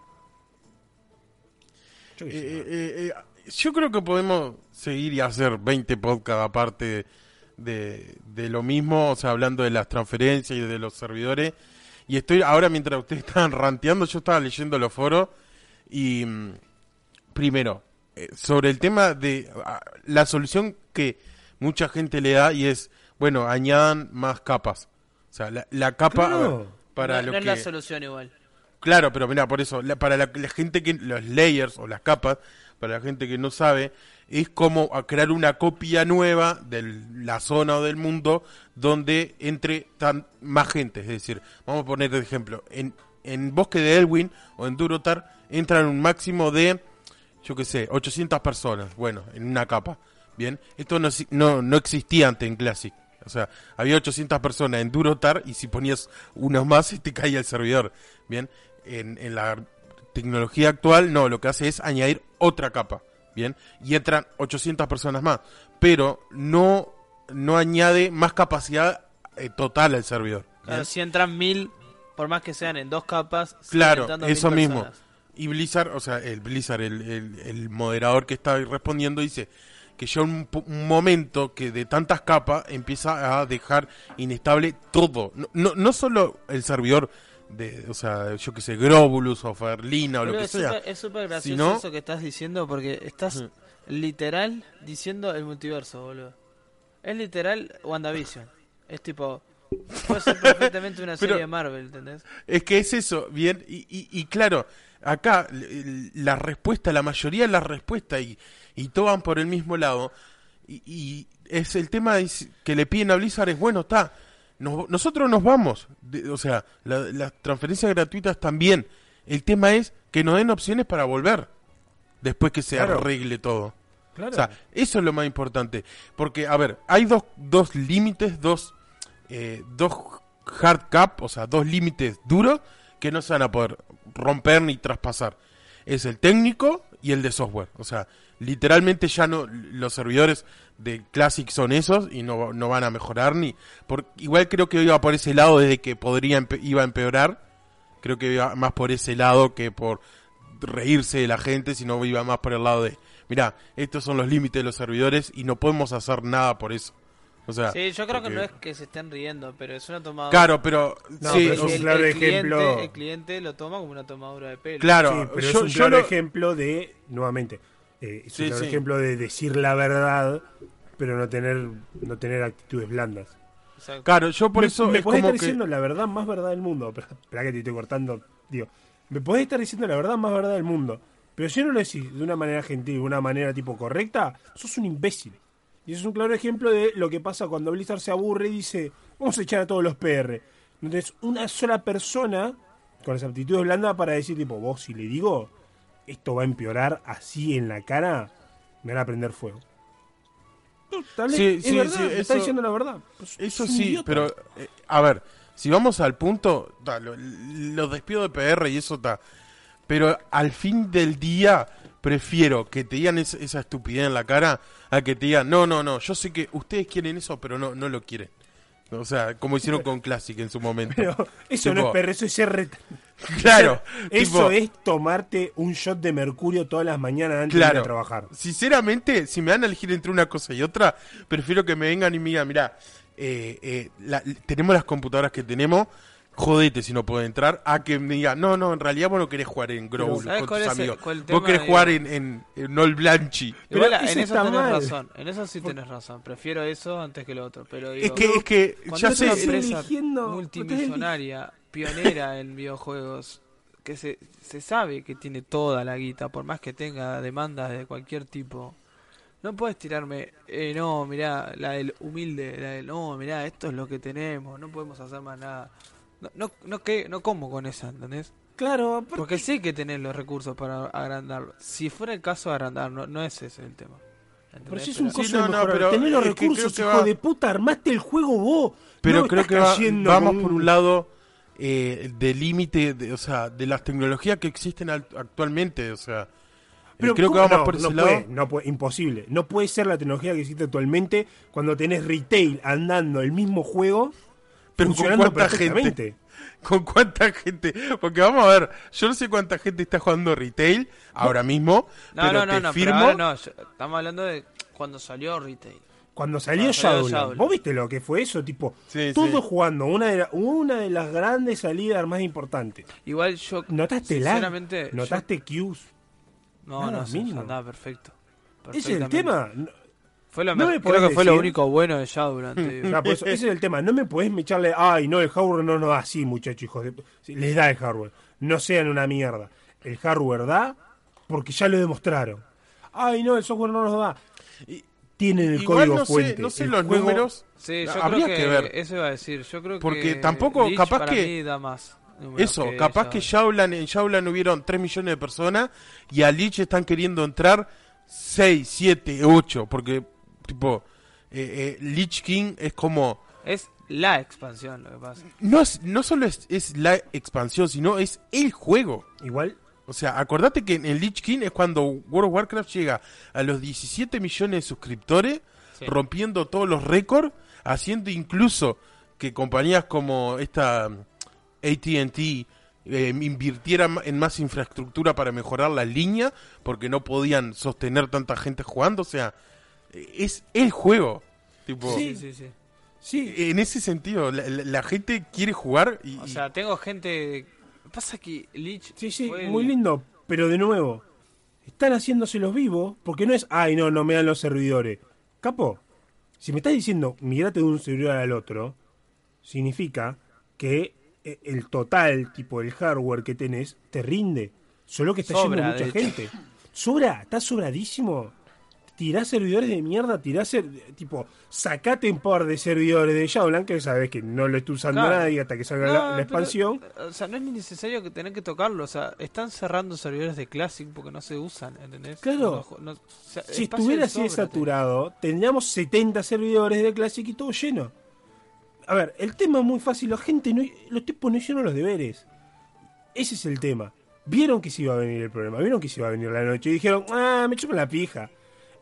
Yo Eh, man. eh, eh, yo creo que podemos seguir y hacer 20 podcasts aparte de, de lo mismo, o sea, hablando de las transferencias y de los servidores. Y estoy, ahora mientras ustedes estaban ranteando, yo estaba leyendo los foros y mm, primero, eh, sobre el tema de ah, la solución que mucha gente le da y es, bueno, añadan más capas. O sea, la, la capa ver, para no, lo no es que... la solución igual. Claro, pero mira, por eso, la- para la, gente que, los layers o las capas, para la gente que no sabe, es como a crear una copia nueva de la zona o del mundo donde entre tan, más gente. Es decir, vamos a poner de ejemplo, en, en Bosque de Elwin o en Durotar entran un máximo de, yo qué sé, 800 personas, bueno, en una capa. Bien, esto no, no, no existía antes en Classic. O sea, había 800 personas en Durotar y si ponías unos más te caía el servidor. Bien, en, en la tecnología actual no, lo que hace es añadir otra capa. Bien, y entran 800 personas más. Pero no, no añade más capacidad eh, total al servidor. Si entran mil, por más que sean en dos capas, Claro, eso mismo. Y Blizzard, o sea, el Blizzard, el, el- el moderador que está respondiendo, dice que ya un, un momento que de tantas capas empieza a dejar inestable todo. No, no, no solo el servidor de, o sea, yo que sé, Grobulus o Ferlina o lo que es sea. es súper gracioso no- eso que estás diciendo porque estás literal diciendo el multiverso, boludo. Es literal WandaVision. Es tipo. Puede ser perfectamente una serie de Marvel, ¿entendés? Es que es eso, bien, y, y, y claro, acá la respuesta, la mayoría de las respuestas, y, y todas van por el mismo lado, y, y es el tema que le piden a Blizzard es, bueno, está, nos- nosotros nos vamos, de- o sea, la- las transferencias gratuitas también, el tema es que nos den opciones para volver, después que se Claro. arregle todo. Claro. O sea, eso es lo más importante. Porque, a ver, hay dos, dos límites, dos, eh, dos hard cap, o sea, dos límites duros que no se van a poder romper ni traspasar. Es el técnico y el de software. O sea, literalmente ya no, los servidores de Classic son esos y no, no van a mejorar ni... Por, igual creo que iba por ese lado desde que podría iba a empeorar. Creo que iba más por ese lado que por reírse de la gente, sino iba más por el lado de, mira, estos son los límites de los servidores y no podemos hacer nada por eso. O sea, Sí, yo creo que no es que se estén riendo, pero es una tomada. Claro, pero No, sí, pero es un sea, claro cliente, ejemplo. el cliente lo toma como una tomadura de pelo. claro, Sí, pero yo, es un yo claro lo- ejemplo de, nuevamente, eh, es un Sí, claro sí. ejemplo de decir la verdad, pero no tener no tener actitudes blandas. Exacto. claro, yo por me, eso me es podés como estar que diciendo la verdad más verdad del mundo. Pero, espera que te estoy cortando. Digo, me podés estar diciendo la verdad más verdad del mundo. Pero si no lo decís de una manera gentil, de una manera tipo correcta, sos un imbécil. Y eso es un claro ejemplo de lo que pasa cuando Blizzard se aburre y dice, vamos a echar a todos los PR. No tenés una sola persona con las aptitudes blandas para decir, tipo, vos si le digo, esto va a empeorar así en la cara, me van a prender fuego. No, tal vez Sí, es sí, verdad, sí, eso- está diciendo la verdad. Pues, Eso sí, idiota. pero eh, a ver, si vamos al punto, ta, lo- los despido de PR y eso está. Pero al fin del día prefiero que te digan es- esa estupidez en la cara a que te digan, no, no, no, yo sé que ustedes quieren eso, pero no, no lo quieren. O sea, como hicieron con Classic en su momento. Pero eso no es perro, eso es ser Claro, Eso tipo, es tomarte un shot de mercurio todas las mañanas antes de ir a trabajar. Sinceramente, si me van a elegir entre una cosa y otra, prefiero que me vengan y me digan, mira, eh, eh, la- tenemos las computadoras que tenemos, jodete si no puedo entrar, a que me digan, no, no, en realidad vos no querés jugar en Growl ¿sabes con cuál tus es amigos, cuál vos querés de- jugar en, en, en All Blanchi. Pero Igual en eso tenés mal. razón, en eso sí tenés razón. Prefiero eso antes que lo otro. Pero Es que, es que, cuando ya es una sé, empresa eligiendo- multimillonaria, pionera en videojuegos, que se, se sabe que tiene toda la guita, por más que tenga demandas de cualquier tipo. No puedes tirarme, eh, no, mirá, la del humilde, la del, no, mirá, esto es lo que tenemos, no podemos hacer más nada. No, no, no, que, no como con esa, ¿entendés? Claro, aparte- Porque sé que tenés los recursos para agrandarlo. Si fuera el caso de agrandar, no, no es ese el tema. pero si es un Pero- coso Sí, de no, no, mejorar. pero Tenés los que recursos, creo que hijo va- de puta, armaste el juego vos. pero No creo que va- vamos con por un lado eh, de límite, de- o sea, de las tecnologías que existen al- actualmente, o sea, eh, Pero creo que ¿cómo? vamos no, por ese no lado. puede, no puede, imposible. No puede ser la tecnología que existe actualmente cuando tenés retail andando el mismo juego Pero ¿con cuánta gente? perfectamente. ¿Con cuánta gente? Porque vamos a ver, yo no sé cuánta gente está jugando retail ahora mismo, No, pero no, no, te no, firmo. no, estamos hablando de cuando salió retail. Cuando salió Cuando salió. ¿vos viste lo que fue eso? Tipo, Sí, todos sí. jugando una de, la- una de las grandes salidas más importantes. Igual yo ¿Notaste lag? sinceramente, ¿Notaste yo- no, Nada, no, sí, mínimo. andaba perfecto. Ese es el Perfectamente. tema. No- Fue lo No me- creo que fue lo único bueno de Shadowlands. te digo. o sea, por eso, ese es el tema. No me podés echarle, ay, no, el hardware no nos da así, muchachos, hijos de... Les da el hardware. No sean una mierda. El hardware da porque ya lo demostraron. Ay, no, el software no nos da. Tienen el Igual código no sé, fuente. no sé El los juego- números. Sí, yo Habría creo que, que ver. eso iba a decir. Yo creo Porque que tampoco, capaz para que- mí da más. números Eso, que capaz que. Shaulan, en Shaulan hubieron 3 millones de personas y a Lich están queriendo entrar 6, 7, 8, porque tipo eh, eh, Lich King es como es la expansión lo que pasa. no es no solo es, es la expansión, sino es el juego. Igual, O sea, acordate que en el Lich King es cuando World of Warcraft llega a los 17 millones de suscriptores, Sí. rompiendo todos los récords, haciendo incluso que compañías como esta mm, AT&T eh, invirtieran en más infraestructura para mejorar la línea, porque no podían sostener tanta gente jugando. O sea, es el juego. Tipo, Sí, sí, sí. Sí, En ese sentido, la, la- la gente quiere jugar y... O sea, tengo gente. Pasa que Lich. sí, sí, fue el- muy lindo. Pero de nuevo, están haciéndose los vivos porque no es, ay, no, no me dan los servidores. Capo, si me estás diciendo migrate de un servidor al otro, significa que eh, el total, tipo el hardware que tenés, te rinde. Solo que está Sobra, yendo mucha gente. Sobra, está sobradísimo. Tirás servidores de mierda, tirás ser- tipo, sacate un par de servidores de Shadowlands que sabes que no lo está usando Claro. nadie hasta que salga No, la, la pero, expansión. O sea, no es ni necesario que tener que tocarlo. O sea, están cerrando servidores de Classic porque no se usan, ¿entendés? Claro. No, no- o sea, Si estuviera así de saturado, tendríamos 70 servidores de Classic y todo lleno. A ver, el tema es muy fácil. La gente no. Los tipos no hicieron los deberes. Ese es el tema. Vieron que se iba a venir el problema. Vieron que se iba a venir la noche. Y dijeron, ah, me chupan la pija.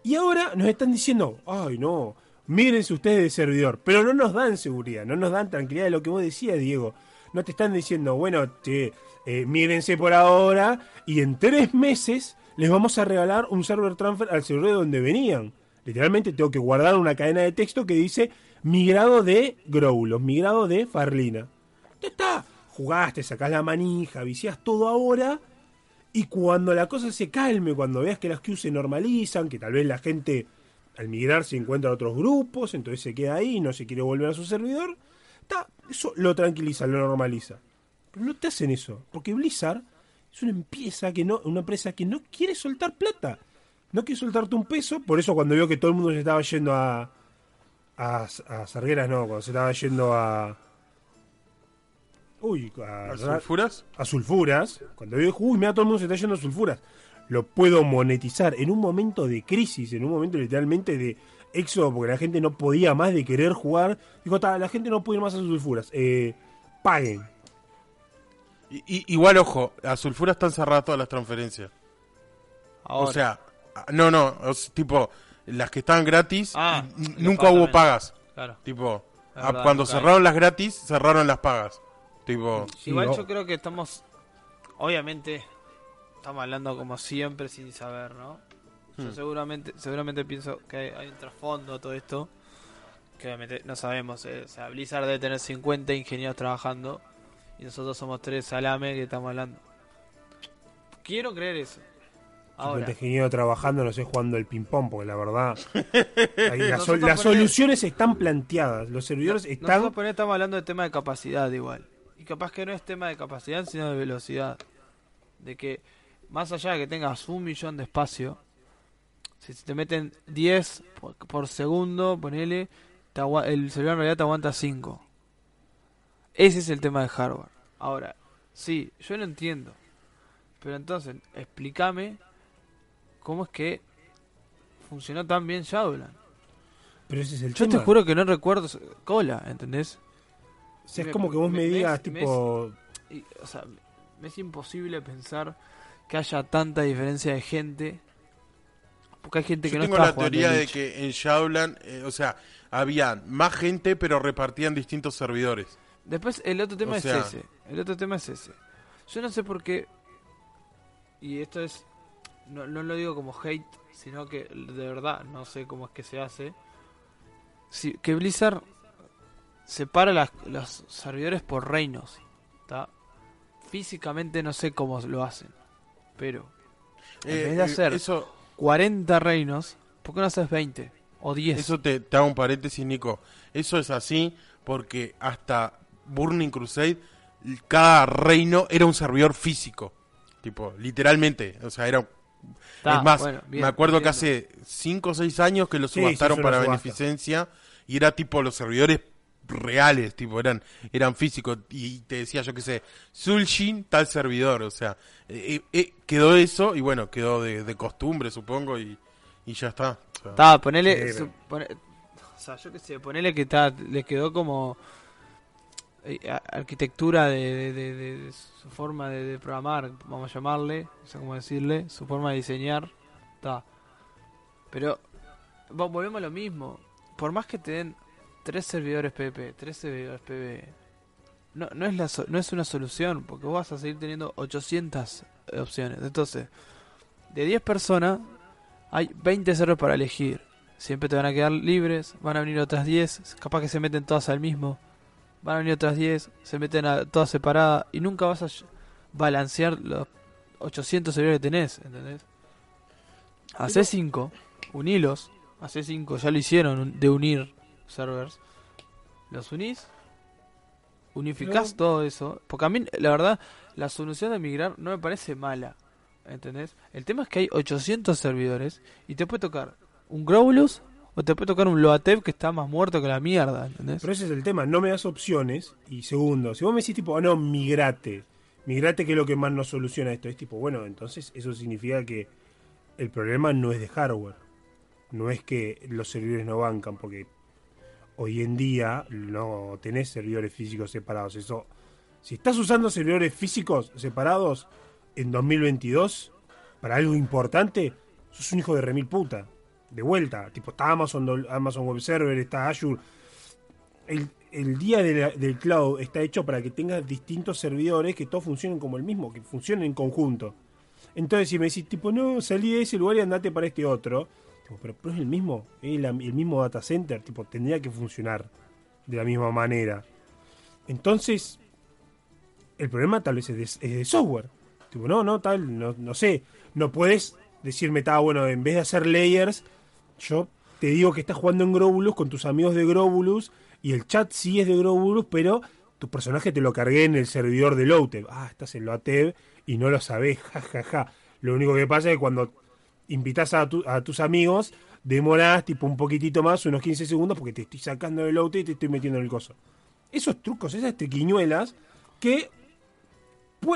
Y ahora nos están diciendo, ay, no. Mírense ustedes de servidor. Pero no nos dan seguridad. No nos dan tranquilidad de lo que vos decías, Diego. No te están diciendo, bueno, che, eh, mírense por ahora. Y en tres meses les vamos a regalar un server transfer al servidor de donde venían. Literalmente tengo que guardar una cadena de texto que dice migrado de Growlos, migrado de Farlina. Ya está. Jugaste, sacás la manija, viciás todo ahora. Y cuando la cosa se calme, cuando veas que las queues se normalizan, que tal vez la gente al migrar se encuentra a otros grupos, entonces se queda ahí, no se quiere volver a su servidor, está, eso lo tranquiliza, lo normaliza. Pero no te hacen eso, porque Blizzard es una empresa que no, una empresa que no quiere soltar plata. No quiere soltarte un peso, por eso cuando vio que todo el mundo se estaba yendo a. a, a Sargueras, no, cuando se estaba yendo a. Uy, a, ¿Las sulfuras? a sulfuras, cuando veo, uy, mira, todo el mundo se está yendo a sulfuras, lo puedo monetizar en un momento de crisis, en un momento literalmente de éxodo, porque la gente no podía más de querer jugar. Dijo, "Ta, la gente no puede ir más a sulfuras, eh, paguen. Y- y- igual, ojo, a sulfuras están cerradas todas las transferencias. Ahora. O sea, a- no, no, tipo, las que estaban gratis, Ah, nunca hubo pagas. Claro. Tipo, a- verdad, cuando hay. cerraron las gratis, cerraron las pagas. Tipo, Sí, Igual yo creo que estamos. Obviamente, estamos hablando como siempre sin saber, ¿no? Yo Hmm. seguramente, seguramente pienso que hay, hay un trasfondo a todo esto. Que obviamente no sabemos. eh, O sea, Blizzard debe tener 50 ingenieros trabajando. Y nosotros somos tres salame que estamos hablando. Quiero creer eso. Ahora, ingeniero trabajando, no sé, jugando el ping-pong, porque la verdad. ahí las, soluciones están planteadas, los servidores están. nosotros estamos hablando de tema de capacidad igual. Capaz que no es tema de capacidad, sino de velocidad. De que, más allá de que tengas un millón de espacio, si se te meten 10 por, por segundo, ponele, te el celular en realidad te aguanta 5. Ese es el tema de hardware. Ahora, sí, yo lo entiendo. Pero entonces, explícame cómo es que funcionó tan bien Shadowland. Pero ese es el Yo tema. te juro que no recuerdo cola, ¿entendés? O sea, es me- como que vos me, me- me digas, es- me tipo. Y, o sea, me es imposible pensar que haya tanta diferencia de gente. Porque hay gente que yo no tengo está la teoría de que en Shadowland, eh, o sea, había más gente, pero repartían distintos servidores. Después el otro tema O es sea- ese. El otro tema es ese. Yo no sé por qué. Y esto es. No, no lo digo como hate, sino que de verdad no sé cómo es que se hace. Si, que Blizzard separa las, los servidores por reinos. ¿tá? Físicamente no sé cómo lo hacen. Pero En Eh, vez de eh, hacer- Eso, 40 reinos, ¿por qué no haces 20? O 10. eso te, te hago un paréntesis, Nico. Eso es así porque hasta Burning Crusade, cada reino era un servidor físico. Tipo, literalmente. O sea, era es más, bueno, bien, me acuerdo que hace 5 o 6 años que lo subastaron sí, para subasta. beneficencia y era tipo los servidores reales, tipo eran eran físicos y te decía yo qué sé, Zulshin tal servidor, o sea, eh, eh, quedó eso y bueno, quedó de, de costumbre supongo y, y ya está. o sea. Está, ponele. Sí, su- pone- o sea, yo qué sé, ponele que ta, le quedó como. eh, arquitectura de, de- de- de- de su forma de, de programar, vamos a llamarle, no sé cómo decirle, su forma de diseñar. Está. Pero. vo- volvemos a lo mismo. Por más que te den tres servidores PvP, tres servidores PvE, no, no, es la so- no es una solución, porque vos vas a seguir teniendo 800 opciones. Entonces, de 10 personas, hay 20 servers para elegir. siempre te van a quedar libres, van a venir otras 10, capaz que se meten todas al mismo, van a venir otras 10, se meten a todas separadas y nunca vas a balancear los 800 servidores que tenés, ¿entendés? Hacé 5, unilos, hacé 5, ya lo hicieron de unir servers. Los unís, unificás Pero- todo eso, porque a mí la verdad la solución de migrar no me parece mala, ¿entendés? El tema es que hay 800 servidores y te puede tocar un Growlus o te puede tocar un Loatev que está más muerto que la mierda, ¿entendés? Pero ese es el tema, no me das opciones. Y segundo, si vos me decís tipo, ah, no, migrate. Migrate que es lo que más nos soluciona esto. Es tipo, bueno, entonces eso significa que el problema no es de hardware. No es que los servidores no bancan, porque hoy en día no tenés servidores físicos separados. Eso, si estás usando servidores físicos separados en 2022 para algo importante, sos un hijo de remil puta. De vuelta, tipo, está Amazon, Amazon Web Server, está Azure. El, día del cloud está hecho para que tengas distintos servidores que todos funcionen como el mismo, que funcionen en conjunto. Entonces, si me decís, tipo, no, salí de ese lugar y andate para este otro, pero, es el mismo, el mismo data center, tipo, tendría que funcionar de la misma manera. Entonces, el problema tal vez es de, software. Tipo, no, no, tal, no, no sé. No puedes decirme, está bueno, en vez de hacer layers, yo te digo que estás jugando en Grobulus con tus amigos de Grobulus y el chat sí es de Grobulus, pero tu personaje te lo cargué en el servidor de Loatev. Ah, estás en Loatev y no lo sabés, jajaja. Lo único que pasa es que cuando invitas a, tu- a tus amigos, demorás tipo un poquitito más, unos 15 segundos, porque te estoy sacando del Loatev y te estoy metiendo en el coso. Esos trucos, esas triquiñuelas, que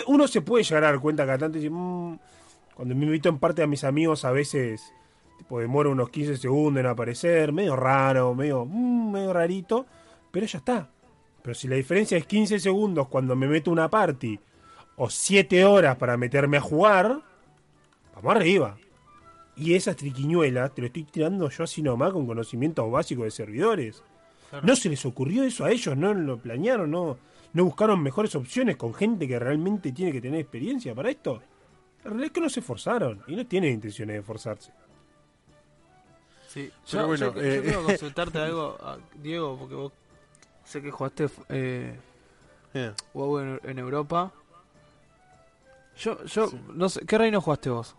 uno se puede llegar a dar cuenta cada tanto y cuando me invito en parte a mis amigos a veces tipo demora unos 15 segundos en aparecer, medio raro, medio, mm, medio rarito, pero ya está. Pero si la diferencia es 15 segundos cuando me meto una party o 7 horas para meterme a jugar, vamos arriba. Y esas triquiñuelas te lo estoy tirando yo así nomás con conocimientos básicos de servidores. No se les ocurrió eso a ellos, no lo planearon, no, no buscaron mejores opciones con gente que realmente tiene que tener experiencia para esto. La realidad es que no se esforzaron y no tienen intenciones de esforzarse. Sí, Pero yo, bueno, yo- yo eh, quiero consultarte algo, a- Diego, porque vos sé que jugaste eh, WoW en, en Europa. Yo, yo, Sí. no sé, ¿qué reino jugaste vos?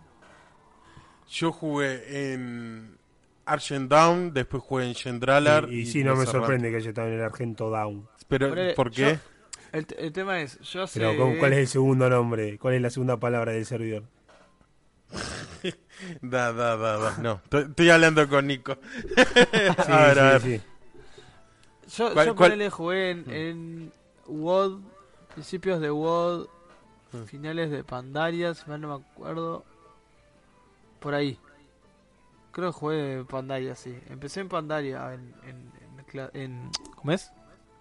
Yo jugué en Argent Down, después jugué en Gendralar. y, y sí, no me sorprende que haya estado en el Argento Down. Pero, ¿por qué? El, te- el tema es, yo sé... Pero ¿cómo- ¿cuál es el segundo nombre? ¿Cuál es la segunda palabra del servidor? Da, da, da, da. No, estoy- hablando con Nico. Sí, a ver, a ver. sí, sí. Yo, ¿Cuál- yo cuál? jugué en, en WoD, principios de WoD, Mm. finales de Pandaria, si mal no me acuerdo. Por ahí. Creo que jugué Pandaria, sí. Empecé en Pandaria, en, en, en, cla- en- ¿Cómo es?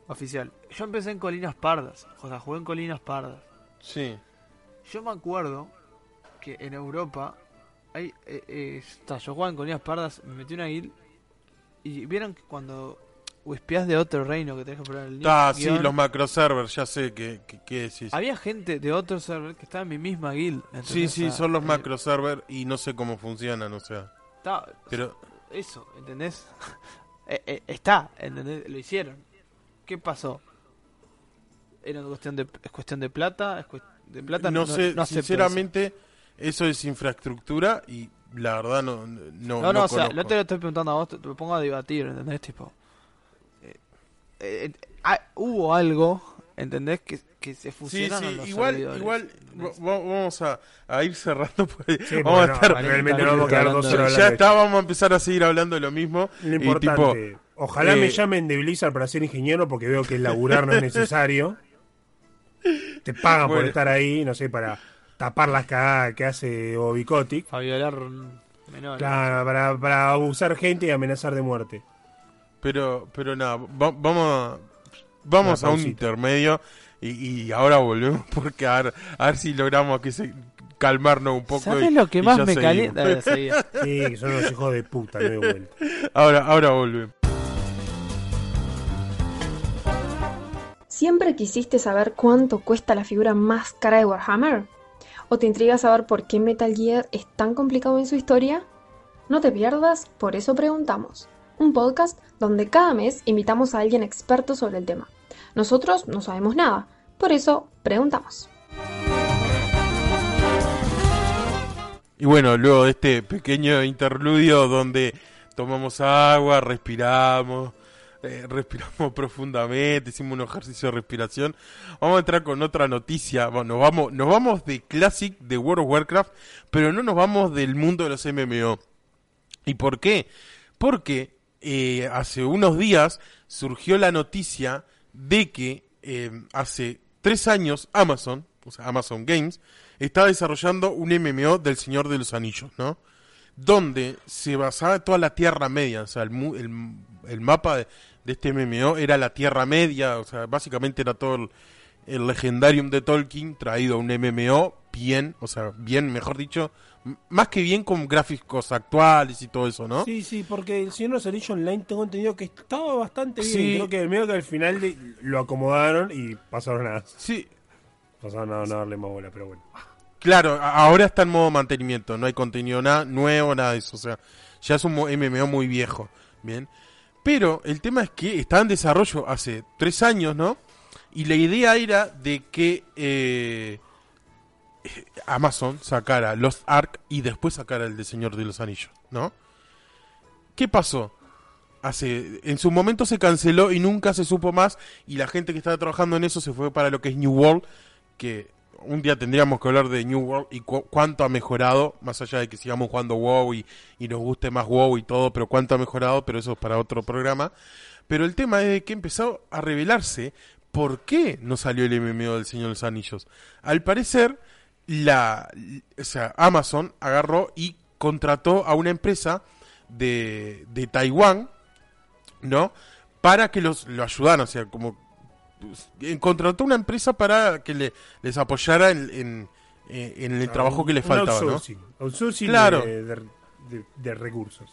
Oficial. Yo empecé en Colinas Pardas. O sea, jugué en Colinas Pardas. Sí. Yo me acuerdo que en Europa hay, eh, eh, está, yo jugaba en Colinas Pardas, me metí una guild y vieron que cuando espias de otro reino que tenés que poner el link, Ah, sí, los macroservers, ya sé que, que, que decís. había gente de otro server que estaba en mi misma guild. Sí, sí, O son los eh, macroservers y no sé cómo funcionan, o sea. está- Pero eso, ¿entendés? Eh, eh, está, ¿entendés? Lo hicieron. ¿Qué pasó? Era cuestión de, es cuestión de plata, es cuest- de plata no, sé, sinceramente, eso. es infraestructura y la verdad no no No, no, no o sea, no te lo estoy preguntando a vos, te, te lo pongo a debatir, ¿entendés? Tipo, eh, ah, hubo algo, ¿entendés? Que, que se Sí, fusionaron sí, los igual, servidores, igual vamos a, a ir cerrando porque Sí, vamos a estar realmente no vamos a quedar dos horas ya está, vamos a empezar a seguir hablando de lo mismo. Lo y importante, tipo, ojalá eh, me llamen de Blizzard para ser ingeniero porque veo que laburar no es necesario. Te pagan por estar ahí, no sé, para tapar las cagadas que hace Obicotic. Para violar menores. Claro, para, para abusar gente y amenazar de muerte. Pero, pero nada, va- vamos a, vamos a un intermedio y, y ahora volvemos porque a ver, a ver si logramos que se calmarnos un poco. ¿Sabes y- lo que más me seguimos. calienta? Sí, son unos hijos de puta, no de vuelta. Ahora, ahora volvemos. ¿Siempre quisiste saber cuánto cuesta la figura más cara de Warhammer? ¿O te intriga saber por qué Metal Gear es tan complicado en su historia? No te pierdas, por eso preguntamos. Un podcast donde cada mes invitamos a alguien experto sobre el tema. Nosotros no sabemos nada, por eso preguntamos. Y bueno, luego de este pequeño interludio donde tomamos agua, respiramos, eh, respiramos profundamente, hicimos un ejercicio de respiración, vamos a entrar con otra noticia. Bueno, nos vamos, nos vamos de Classic de World of Warcraft, pero no nos vamos del mundo de los MMO. ¿Y por qué? Porque eh, hace unos días surgió la noticia de que eh, hace tres años Amazon, o sea, Amazon Games, está desarrollando un MMO del Señor de los Anillos, ¿no? Donde se basaba toda la Tierra Media, o sea, el, el, el mapa de, este MMO era la Tierra Media, o sea, básicamente era todo el, el Legendarium de Tolkien traído a un MMO bien, o sea, bien, mejor dicho, más que bien con gráficos actuales y todo eso, ¿no? Sí, sí, porque el Señor de los Anillos Online tengo entendido que estaba bastante bien. Sí. Creo que medio que al final de- lo acomodaron y pasaron a, Sí, pasaron a no darle más bola, pero bueno. Claro, ahora está en modo mantenimiento, no hay contenido nada nuevo, nada de eso, o sea, ya es un mo- MMO muy viejo, bien. Pero el tema es que estaba en desarrollo hace tres años, ¿no? Y la idea era de que eh, Amazon sacara Lost Ark y después sacara el de Señor de los Anillos, ¿no? ¿Qué pasó? Hace, en su momento se canceló y nunca se supo más y la gente que estaba trabajando en eso se fue para lo que es New World, que un día tendríamos que hablar de New World y cu- cuánto ha mejorado, más allá de que sigamos jugando WoW y, y nos guste más WoW y todo, pero cuánto ha mejorado, pero eso es para otro programa. Pero el tema es que empezó a revelarse por qué no salió el MMO del Señor de los Anillos. Al parecer, la, o sea, Amazon agarró y contrató a una empresa de, de Taiwán, ¿no? Para que los, lo ayudaran, o sea, como pues, eh, contrató una empresa para que le, les apoyara en, en, eh, en el trabajo que les faltaba, ¿no? outsourcing, outsourcing Claro. de, de- de- de recursos.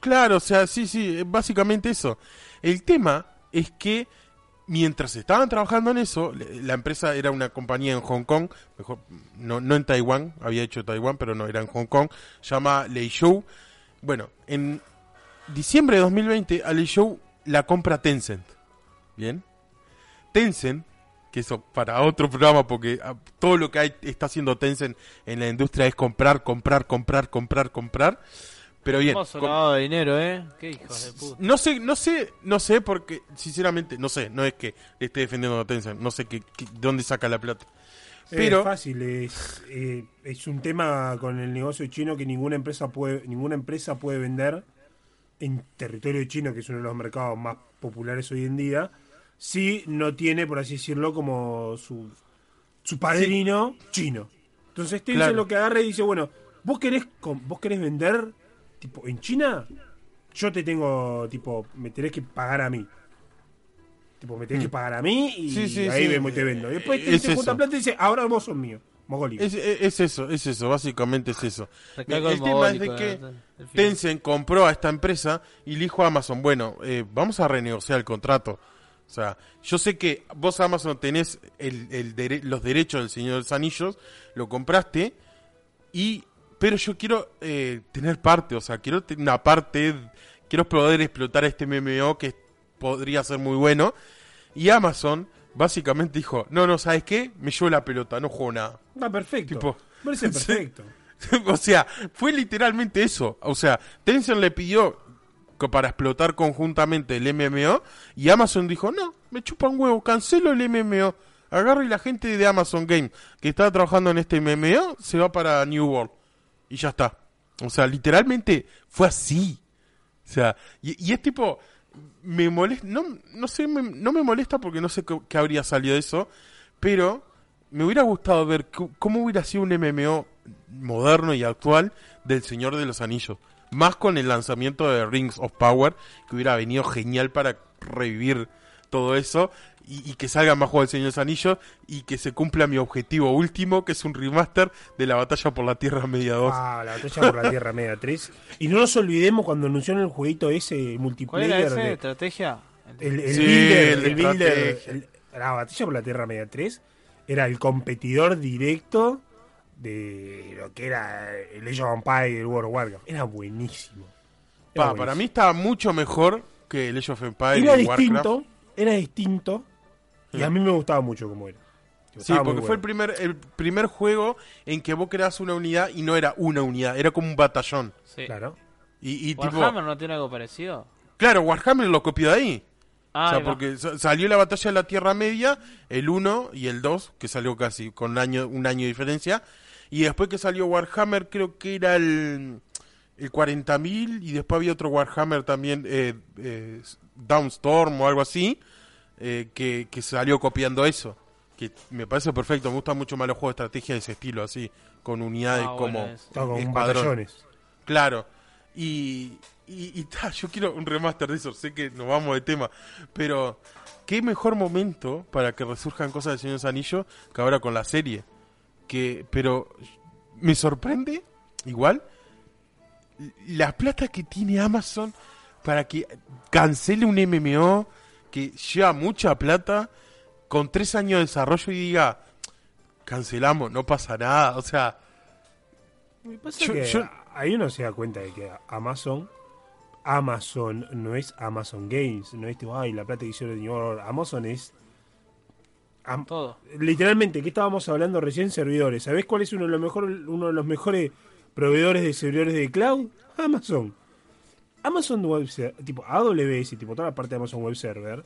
Claro, o sea, sí, sí, es básicamente eso. El tema es que mientras estaban trabajando en eso, la empresa era una compañía en Hong Kong, mejor, no, no en Taiwán, había hecho Taiwán, pero no, era en Hong Kong, llama Leishou. Bueno, en diciembre de 2020 a Leishou la compra Tencent. ¿Bien? Tencent, que eso para otro programa, porque ah, todo lo que hay, está haciendo Tencent en la industria es comprar, comprar, comprar, comprar, comprar. Pero bien, Hermoso com- lavado de dinero, ¿eh? Qué hijos de puta. no sé, no sé, no sé porque sinceramente no sé, no es que le esté defendiendo a Tencent, no sé qué, qué- dónde saca la plata. Pero es fácil, es, eh, es un tema con el negocio chino que ninguna empresa puede ninguna empresa puede vender en territorio chino, que es uno de los mercados más populares hoy en día, si no tiene, por así decirlo, como su, su padrino chino. Entonces este Claro. lo que agarra y dice, bueno, vos querés vos querés vender tipo en China, yo te tengo tipo me tenés que pagar a mí. Tipo, me tenés Mm. que pagar a mí y Sí, sí, ahí sí. vemos y te vendo. Y después te, es te junta plata y dice, ahora vos sos mío. Es, es- es eso, es eso, básicamente es eso. El tema es de que eh. Tencent compró a esta empresa y le dijo a Amazon, bueno, eh, vamos a renegociar el contrato. O sea, yo sé que vos Amazon tenés el, el dere- los derechos del Señor de los Anillos, lo compraste, y pero yo quiero eh, tener parte, o sea, quiero tener una parte, quiero poder explotar este MMO que podría ser muy bueno. Y Amazon básicamente dijo, no, no, ¿sabes qué? Me llevo la pelota, no juego nada. Está perfecto. Tipo, parece perfecto. o sea, fue literalmente eso. O sea, Tencent le pidió que para explotar conjuntamente el MMO y Amazon dijo, no, me chupa un huevo, cancelo el MMO. Agarro y la gente de Amazon Game que estaba trabajando en este MMO se va para New World. Y ya está. O sea, literalmente fue así. O sea, y, es tipo, me molesta, no, no sé, me- no me molesta porque no sé qué, habría salido de eso, pero me hubiera gustado ver cómo hubiera sido un MMO moderno y actual del Señor de los Anillos. Más con el lanzamiento de Rings of Power, que hubiera venido genial para revivir todo eso y, y que salga más juegos del Señor de los Anillos y que se cumpla mi objetivo último, que es un remaster de la batalla por la Tierra Media 2. Ah, la batalla por la Tierra Media 3. Y no nos olvidemos cuando anunciaron el jueguito ese ¿Cuál multiplayer. era ese? de- ¿Estrategia? el, el Sí, builder, el de el builder, el- la batalla por la Tierra Media 3 era el competidor directo de lo que era el Age of Empires y el World of Warcraft. Era buenísimo. Era Pa, para mí estaba mucho mejor que el Age of Empires era y Warcraft. distinto, era distinto. Y a mí me gustaba mucho como era. Sí, porque fue el primer, el primer juego en que vos creas una unidad y no era una unidad, era como un batallón. Sí. Claro. Y, y tipo, ¿Warhammer no tiene algo parecido? claro, Warhammer lo copió de ahí. Ah, o sea, va. porque sa- salió la batalla de la Tierra Media, el 1 y el 2, que salió casi con un año, un año de diferencia. Y después que salió Warhammer, creo que era el, el 40.000 y después había otro Warhammer también, eh, eh, Downstorm o algo así, eh, que, que salió copiando eso. Que me parece perfecto, me gustan mucho más los juegos de estrategia de ese estilo, así, con unidades Ah, como bueno, batallones. Claro. Y, y, y ta, yo quiero un remaster de eso, sé que nos vamos de tema, pero qué mejor momento para que resurjan cosas del Señor de los Anillos que ahora con la serie. Que, pero me sorprende, igual, la plata que tiene Amazon para que cancele un MMO que lleva mucha plata con tres años de desarrollo y diga, cancelamos, no pasa nada, o sea... Pasa Yo- que yo- ahí uno se da cuenta de que Amazon, Amazon no es Amazon Games, no es tipo, ay, la plata que hicieron de New Order". Amazon es Am- Todo. literalmente, ¿qué estábamos hablando recién? Servidores. ¿Sabés cuál es uno de los mejores, uno de los mejores proveedores de servidores de cloud? Amazon. Amazon Web Server, tipo AWS, tipo toda la parte de Amazon Web Server,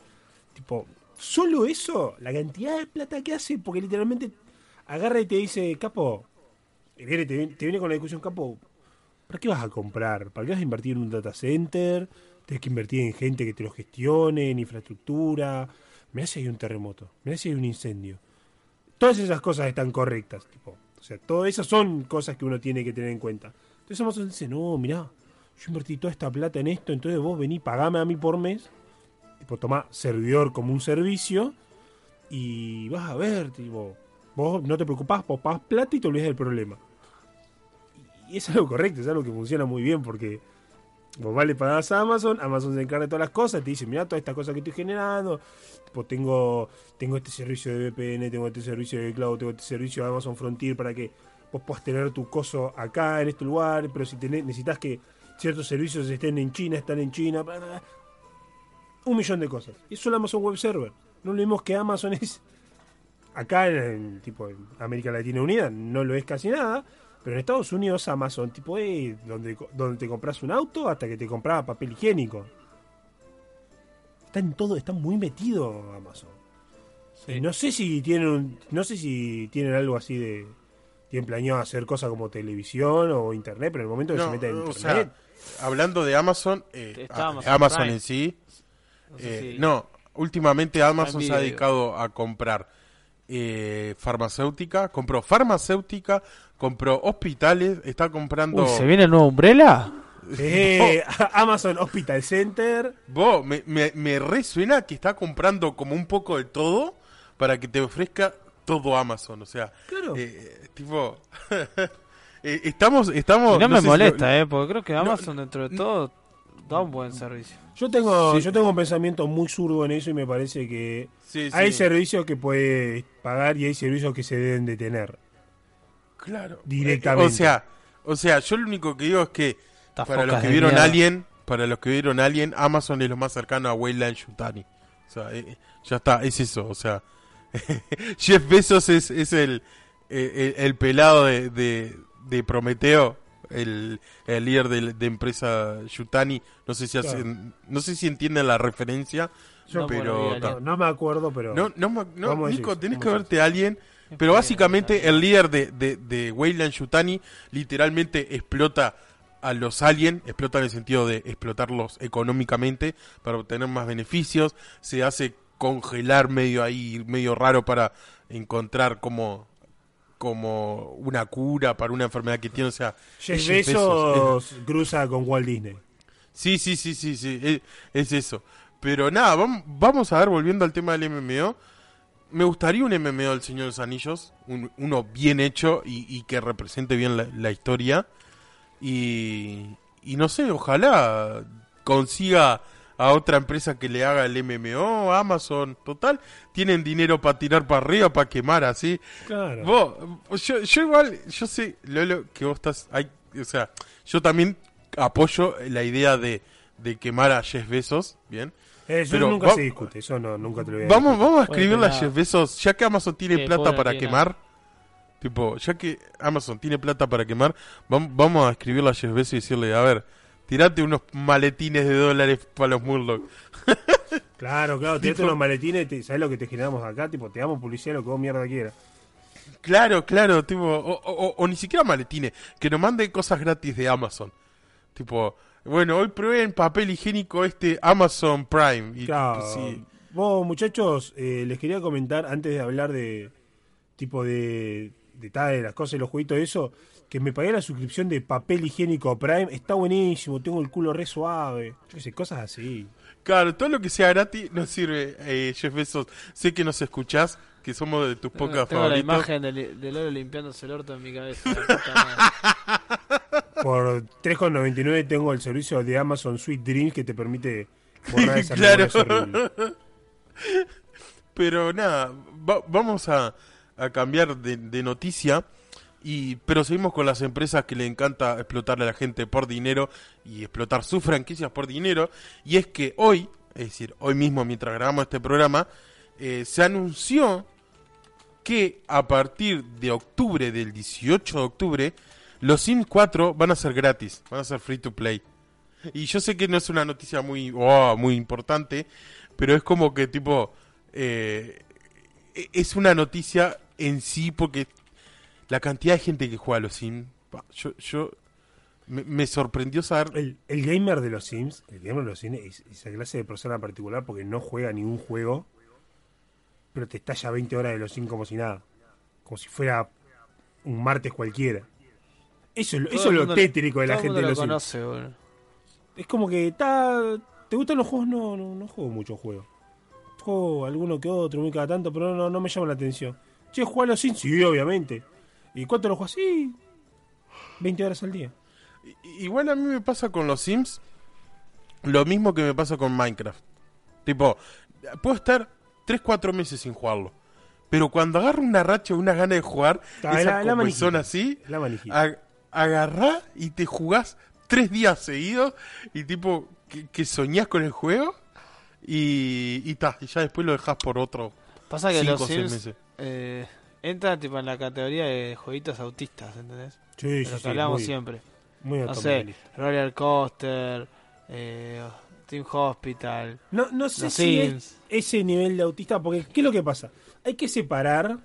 tipo, solo eso, la cantidad de plata que hace, porque literalmente agarra y te dice, capo, y viene, te, te viene con la discusión, capo, ¿para qué vas a comprar? ¿Para qué vas a invertir en un data center? Tienes que invertir en gente que te lo gestione, en infraestructura. Mirá si hay un terremoto, mirá si hay un incendio. Todas esas cosas están correctas, tipo. O sea, todas esas son cosas que uno tiene que tener en cuenta. Entonces Amazon dice, no, mirá, yo invertí toda esta plata en esto, entonces vos vení, pagame a mí por mes. Tipo, tomá servidor como un servicio y vas a ver, tipo, vos no te preocupás, vos pagás plata y te olvidas del problema. Y es algo correcto, es algo que funciona muy bien porque vos vale pagás a Amazon, Amazon se encarga de todas las cosas, te dice, mira todas estas cosas que estoy generando, tipo, tengo, tengo este servicio de VPN, tengo este servicio de cloud, tengo este servicio de Amazon Frontier para que vos puedas tener tu coso acá, en este lugar, pero si necesitas que ciertos servicios estén en China, están en China, bla, bla, bla. un millón de cosas. Y eso es el Amazon Web Server. No olvidemos que Amazon es acá en, en, tipo en América Latina Unida no lo es casi nada, pero en Estados Unidos Amazon tipo es donde, donde te compras un auto hasta que te compras papel higiénico. Está en todo, está muy metido Amazon. Y no sé si tienen un- no sé si tienen algo así de tienen planeado hacer cosas como televisión o internet, pero en el momento que se meten en o internet, sea, hablando de Amazon, eh, Amazon en sí, No sé eh, si- no, últimamente Amazon se ha dedicado a comprar eh, farmacéutica, compró farmacéutica, compró hospitales, está comprando... Uy, ¿se viene el nuevo Umbrella? eh, Amazon Hospital Center, Vos, me, me, me resuena que está comprando como un poco de todo para que te ofrezca todo Amazon, o sea, claro. eh, tipo... eh, estamos, estamos... Y no, me sé si lo- molesta, eh, porque creo que Amazon dentro de todo da un buen servicio. Yo tengo, Sí. yo tengo un pensamiento muy zurdo en eso y me parece que Sí, hay sí. servicios que puedes pagar y hay servicios que se deben de tener. Claro. Directamente. Eh, o sea, o sea, yo lo único que digo es que Estas para los que vieron mierda. Alien, para los que vieron Alien, Amazon es lo más cercano a Weyland Yutani. O sea, eh, ya está, es eso, o sea, Jeff Bezos es, es el, eh, el, el pelado de, de, de Prometeo, el, el líder de, de empresa Yutani. No sé si Claro. no sé si entienden la referencia, Yo- No, pero No, no me acuerdo, pero no, no, Nico, tenés que verte a alguien. Pero básicamente el líder de, de, de Weyland Yutani literalmente explota a los aliens, explota en el sentido de explotarlos económicamente para obtener más beneficios, se hace congelar medio ahí, medio raro para encontrar como como una cura para una enfermedad que tiene, o sea, Jeff Bezos, Bezos cruza con Walt Disney. Sí, sí, sí, sí, sí, es, es eso. Pero nada, vam- vamos a ver, volviendo al tema del MMO. Me gustaría un MMO del Señor de los Anillos, un- uno bien hecho y, y que represente bien la, la historia. Y, y no sé, ojalá consiga a otra empresa que le haga el MMO, Amazon, total, tienen dinero para tirar para arriba, para quemar así. Claro. Vos, yo, yo igual, yo sé, Lolo, que vos estás, hay, o sea, yo también apoyo la idea de, de quemar a Jeff Bezos, ¿bien? Eso Pero nunca va- se discute, eso no, nunca te lo voy a Vamos, vamos a Bueno, escribirle a Jeff Bezos, ya que Amazon tiene Que plata para quemar, tipo, ya que Amazon tiene plata para quemar, vam- vamos a escribirle a Jeff Bezos y decirle, a ver, tirate unos maletines de dólares para los Murloc. Claro, claro, tirate unos maletines, te, ¿sabes lo que te generamos acá? Tipo, te damos publicidad lo que vos mierda quieras. Claro, claro, tipo, o, o- ni siquiera maletines, que nos manden cosas gratis de Amazon. Tipo, bueno, hoy probé en papel higiénico este Amazon Prime. Y, Claro. pues, sí. Vos, muchachos, eh, les quería comentar antes de hablar de tipo de detalles, las cosas y los jueguitos de eso, que me pagué la suscripción de papel higiénico Prime, está buenísimo, tengo el culo re suave, yo sé, cosas así. Claro, todo lo que sea gratis nos sirve, eh, Jeff Bezos. Sé que nos escuchás, que somos de tus pocas Tengo la imagen del, del oro limpiándose el orto en mi cabeza. Por 3,99 tengo el servicio de Amazon Sweet Dreams que te permite borrar esa Claro. Pero nada, va- vamos a, a cambiar de, de noticia. Y, pero seguimos con las empresas que le encanta explotarle a la gente por dinero y explotar sus franquicias por dinero. Y es que hoy, es decir, hoy mismo mientras grabamos este programa, eh, se anunció que a partir de octubre, del 18 de octubre, los Sims 4 van a ser gratis, van a ser free to play. Y yo sé que no es una noticia muy, oh, muy importante, pero es como que tipo, eh, e- es una noticia en sí porque la cantidad de gente que juega a los Sims, yo, yo me, me sorprendió saber... El, el gamer de los Sims, el gamer de los Sims es esa clase de persona particular porque no juega ningún juego, pero te estalla 20 horas de los Sims como si nada. Como si fuera un martes cualquiera. Eso, es lo- Todo eso es lo tétrico de la gente de los lo Sims. conoce, boludo. Es como que está. ¿Te gustan los juegos? No, no, no juego muchos juegos. Juego alguno que otro, muy cada tanto, pero no, no me llama la atención. Che, ¿juega a los Sims? Sí, obviamente. ¿Y cuánto lo juegas? Sí. 20 horas al día. Igual a mí me pasa con los Sims lo mismo que me pasa con Minecraft. Tipo, puedo estar 3-4 meses sin jugarlo. Pero cuando agarro una racha o una gana de jugar, Ah, esa la- así, La ag- agarrá y te jugás tres días seguidos y tipo que, que soñás con el juego y, y, ta, y ya después lo dejás por otro Pasa que 5 los o 6 Sims meses. eh, entran tipo en la categoría de jueguitos autistas, ¿entendés? Sí, De sí, lo que sí. hablamos muy, siempre. muy No sé. Roller Coaster, eh, Team Hospital, No, no sé si es ese nivel de autista, porque ¿qué es lo que pasa? Hay que separar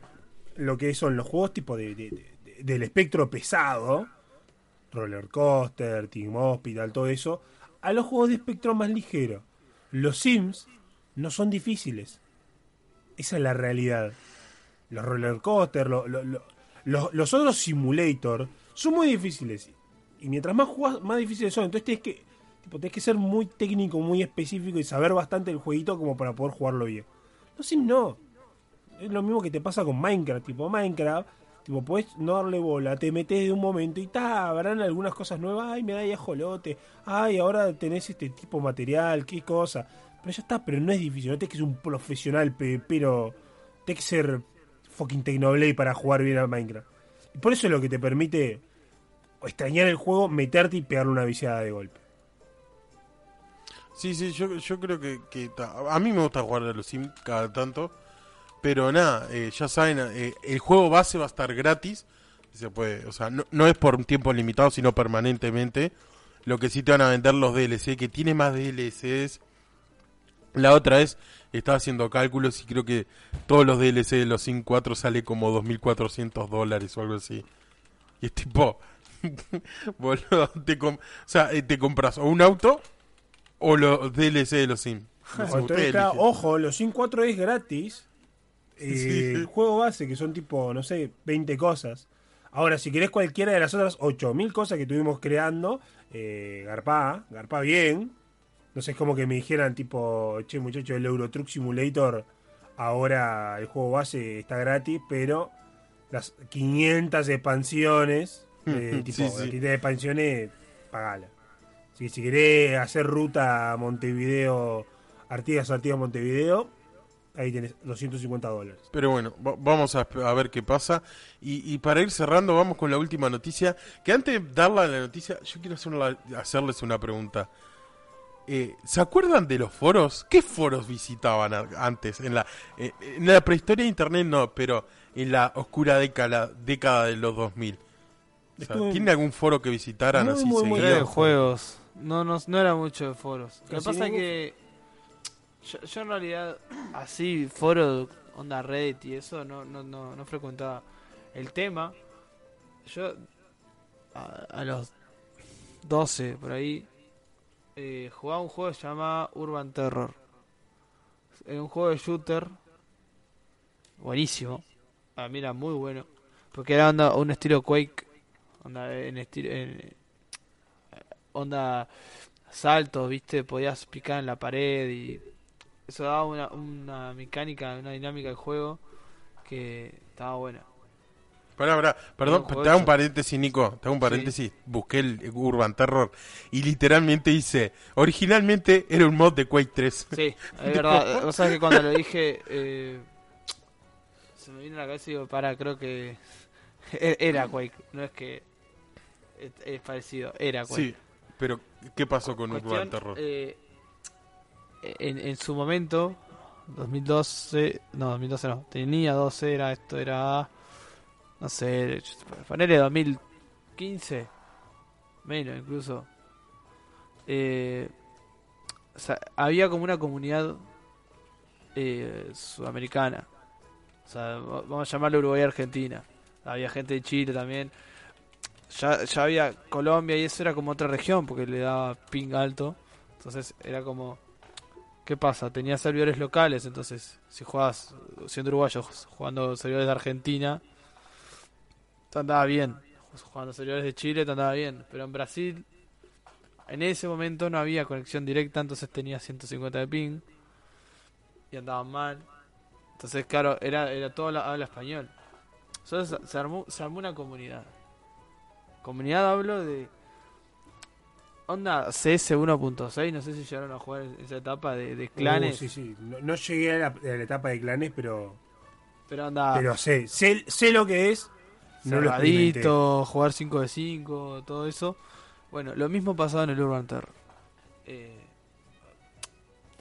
lo que son los juegos tipo de, de- de- del espectro pesado, roller coaster, Team Hospital, todo eso, a los juegos de espectro más ligero. Los Sims no son difíciles. Esa es la realidad. Los roller coaster, lo- lo- lo- los, los otros simulator son muy difíciles. Y mientras más jugás, más difíciles son. Entonces tienes que, tipo, tenés que ser muy técnico, muy específico y saber bastante el jueguito como para poder jugarlo bien. Sims no. Es lo mismo que te pasa con Minecraft. Tipo, Minecraft, tipo, podés no darle bola, te metes de un momento y ta, habrán algunas cosas nuevas. Ay, me da ajolote. Ay, ahora tenés este tipo de material, qué cosa. Pero ya está, pero no es difícil. No tenés que ser un profesional, pe- pero tenés que ser fucking Technoblade para jugar bien al Minecraft. Y por eso es lo que te permite extrañar el juego, meterte y pegarle una viciada de golpe. Sí, sí, yo, creo que, a mí me gusta jugar a los Sims cada tanto, pero nada, eh, ya saben, eh, el juego base va a estar gratis, se puede, o sea, no es por un tiempo limitado, sino permanentemente. Lo que sí te van a vender los DLC, que tiene más DLCs. La otra vez estaba haciendo cálculos y creo que todos los DLC de los Sims 4 sale como 2.400 dólares o algo así. Y es tipo, boludo, te com- o sea, eh, te compras o un auto o los DLC de los Sims. No sé, Entonces, ustedes claro, eligen. ojo, los Sim 4 es gratis. Eh, Sí. El juego base, que son tipo, no sé, 20 cosas. Ahora, si querés cualquiera de las otras 8000 cosas que estuvimos creando, eh, garpá, garpá bien. No sé, es como que me dijeran, tipo, che, muchacho, el Euro Truck Simulator, ahora el juego base está gratis, pero las 500 expansiones, eh, tipo, Sí, las sí. 500 expansiones, pagala. Que si querés hacer ruta a Montevideo, Artigas, Artigas, Montevideo, ahí tenés 250 dólares. Pero bueno, va- vamos a, a ver qué pasa. Y, y para ir cerrando, vamos con la última noticia. Que antes de darla la noticia, yo quiero hacer una- hacerles una pregunta. Eh, ¿Se acuerdan de los foros? ¿Qué foros visitaban antes? En la, eh, en la prehistoria de Internet no, pero en la oscura década, década de los 2000. O sea, ¿Tiene algún foro que visitaran Muy, así muy, de juegos. No, no, no era mucho de foros. Lo que pasa es que yo, yo en realidad así foro onda Reddit y eso no, no, no, no frecuentaba el tema. Yo a, a los 12 por ahí eh, jugaba un juego que se llama Urban Terror. Era un juego de shooter buenísimo. A mí era muy bueno. Porque era onda, un estilo Quake. Onda en estilo. en- onda saltos, viste, podías picar en la pared y eso daba una, una mecánica, una dinámica del juego que estaba buena. Pará, pará, perdón, te hago un paréntesis, Nico. Te hago un paréntesis. Busqué el Urban Terror y literalmente dice: originalmente era un mod de Quake 3. Sí, es verdad. O sea que cuando lo dije, eh, se me vino a la cabeza y digo, para, creo que e- era Quake. No es que es, parecido, era Quake. Sí, pero ¿qué pasó con Urban Cuestión, Terror? eh, en, en su momento, 2012, no, 2012 no, tenía 12, era esto, era, no sé, ponele 2015, menos incluso. Eh, había como una comunidad eh, sudamericana, o sea, va- vamos a llamarlo Uruguay Argentina. Había gente de Chile también. Ya, ya había Colombia y eso era como otra región porque le daba ping alto. Entonces era como. ¿Qué pasa? Tenía servidores locales. Entonces, si jugabas siendo uruguayo, jugando servidores de Argentina, te andaba bien. Jugando servidores de Chile, te andaba bien. Pero en Brasil, en ese momento no había conexión directa. Entonces tenía 150 de ping y andaban mal. Entonces, claro, era, era todo la, habla español. Entonces se armó, se armó una comunidad. Comunidad hablo de. Onda CS 1.6, no sé si llegaron a jugar esa etapa de, de clanes. Uh, sí, sí. No, no llegué a la, a la etapa de clanes, pero, Pero onda pero sé, sé, sé lo que es. No cerradito, jugar 5 de 5, todo eso. Bueno, lo mismo pasaba en el Urban Terror. Eh,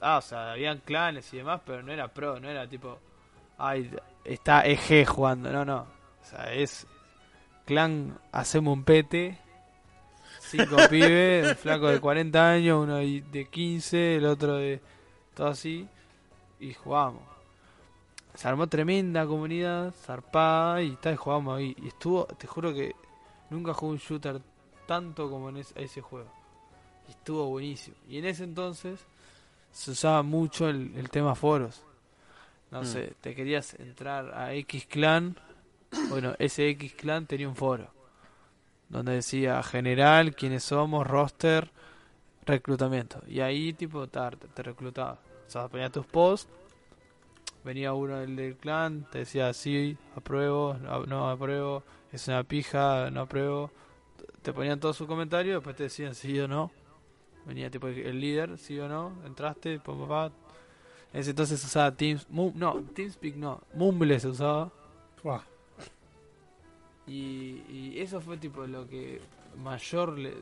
ah, o sea, habían clanes y demás, pero no era pro, no era tipo. Ay, está EG jugando, no, no. O sea, es. Clan, hacemos un pete. Cinco pibes, un flaco de 40 años, uno de 15, el otro de. Todo así. Y jugamos. Se armó tremenda comunidad, zarpada, y tal, jugamos ahí. Y estuvo, te juro que nunca jugué un shooter tanto como en ese, ese juego. Y estuvo buenísimo. Y en ese entonces se usaba mucho el, el tema foros. No Mm. sé, te querías entrar a X clan. Bueno, ese X clan tenía un foro. Donde decía general, quiénes somos, roster, reclutamiento. Y ahí tipo te, te reclutaba. O sea, ponías tus posts. Venía uno del, del clan, te decía sí, apruebo, no, no apruebo, es una pija, no apruebo. Te ponían todos sus comentarios, después te decían sí o no. Venía tipo el líder, sí o no, entraste, pum. En ese entonces usaba Teams, no, TeamSpeak no, Mumble se usaba. Y eso fue tipo lo que mayor le,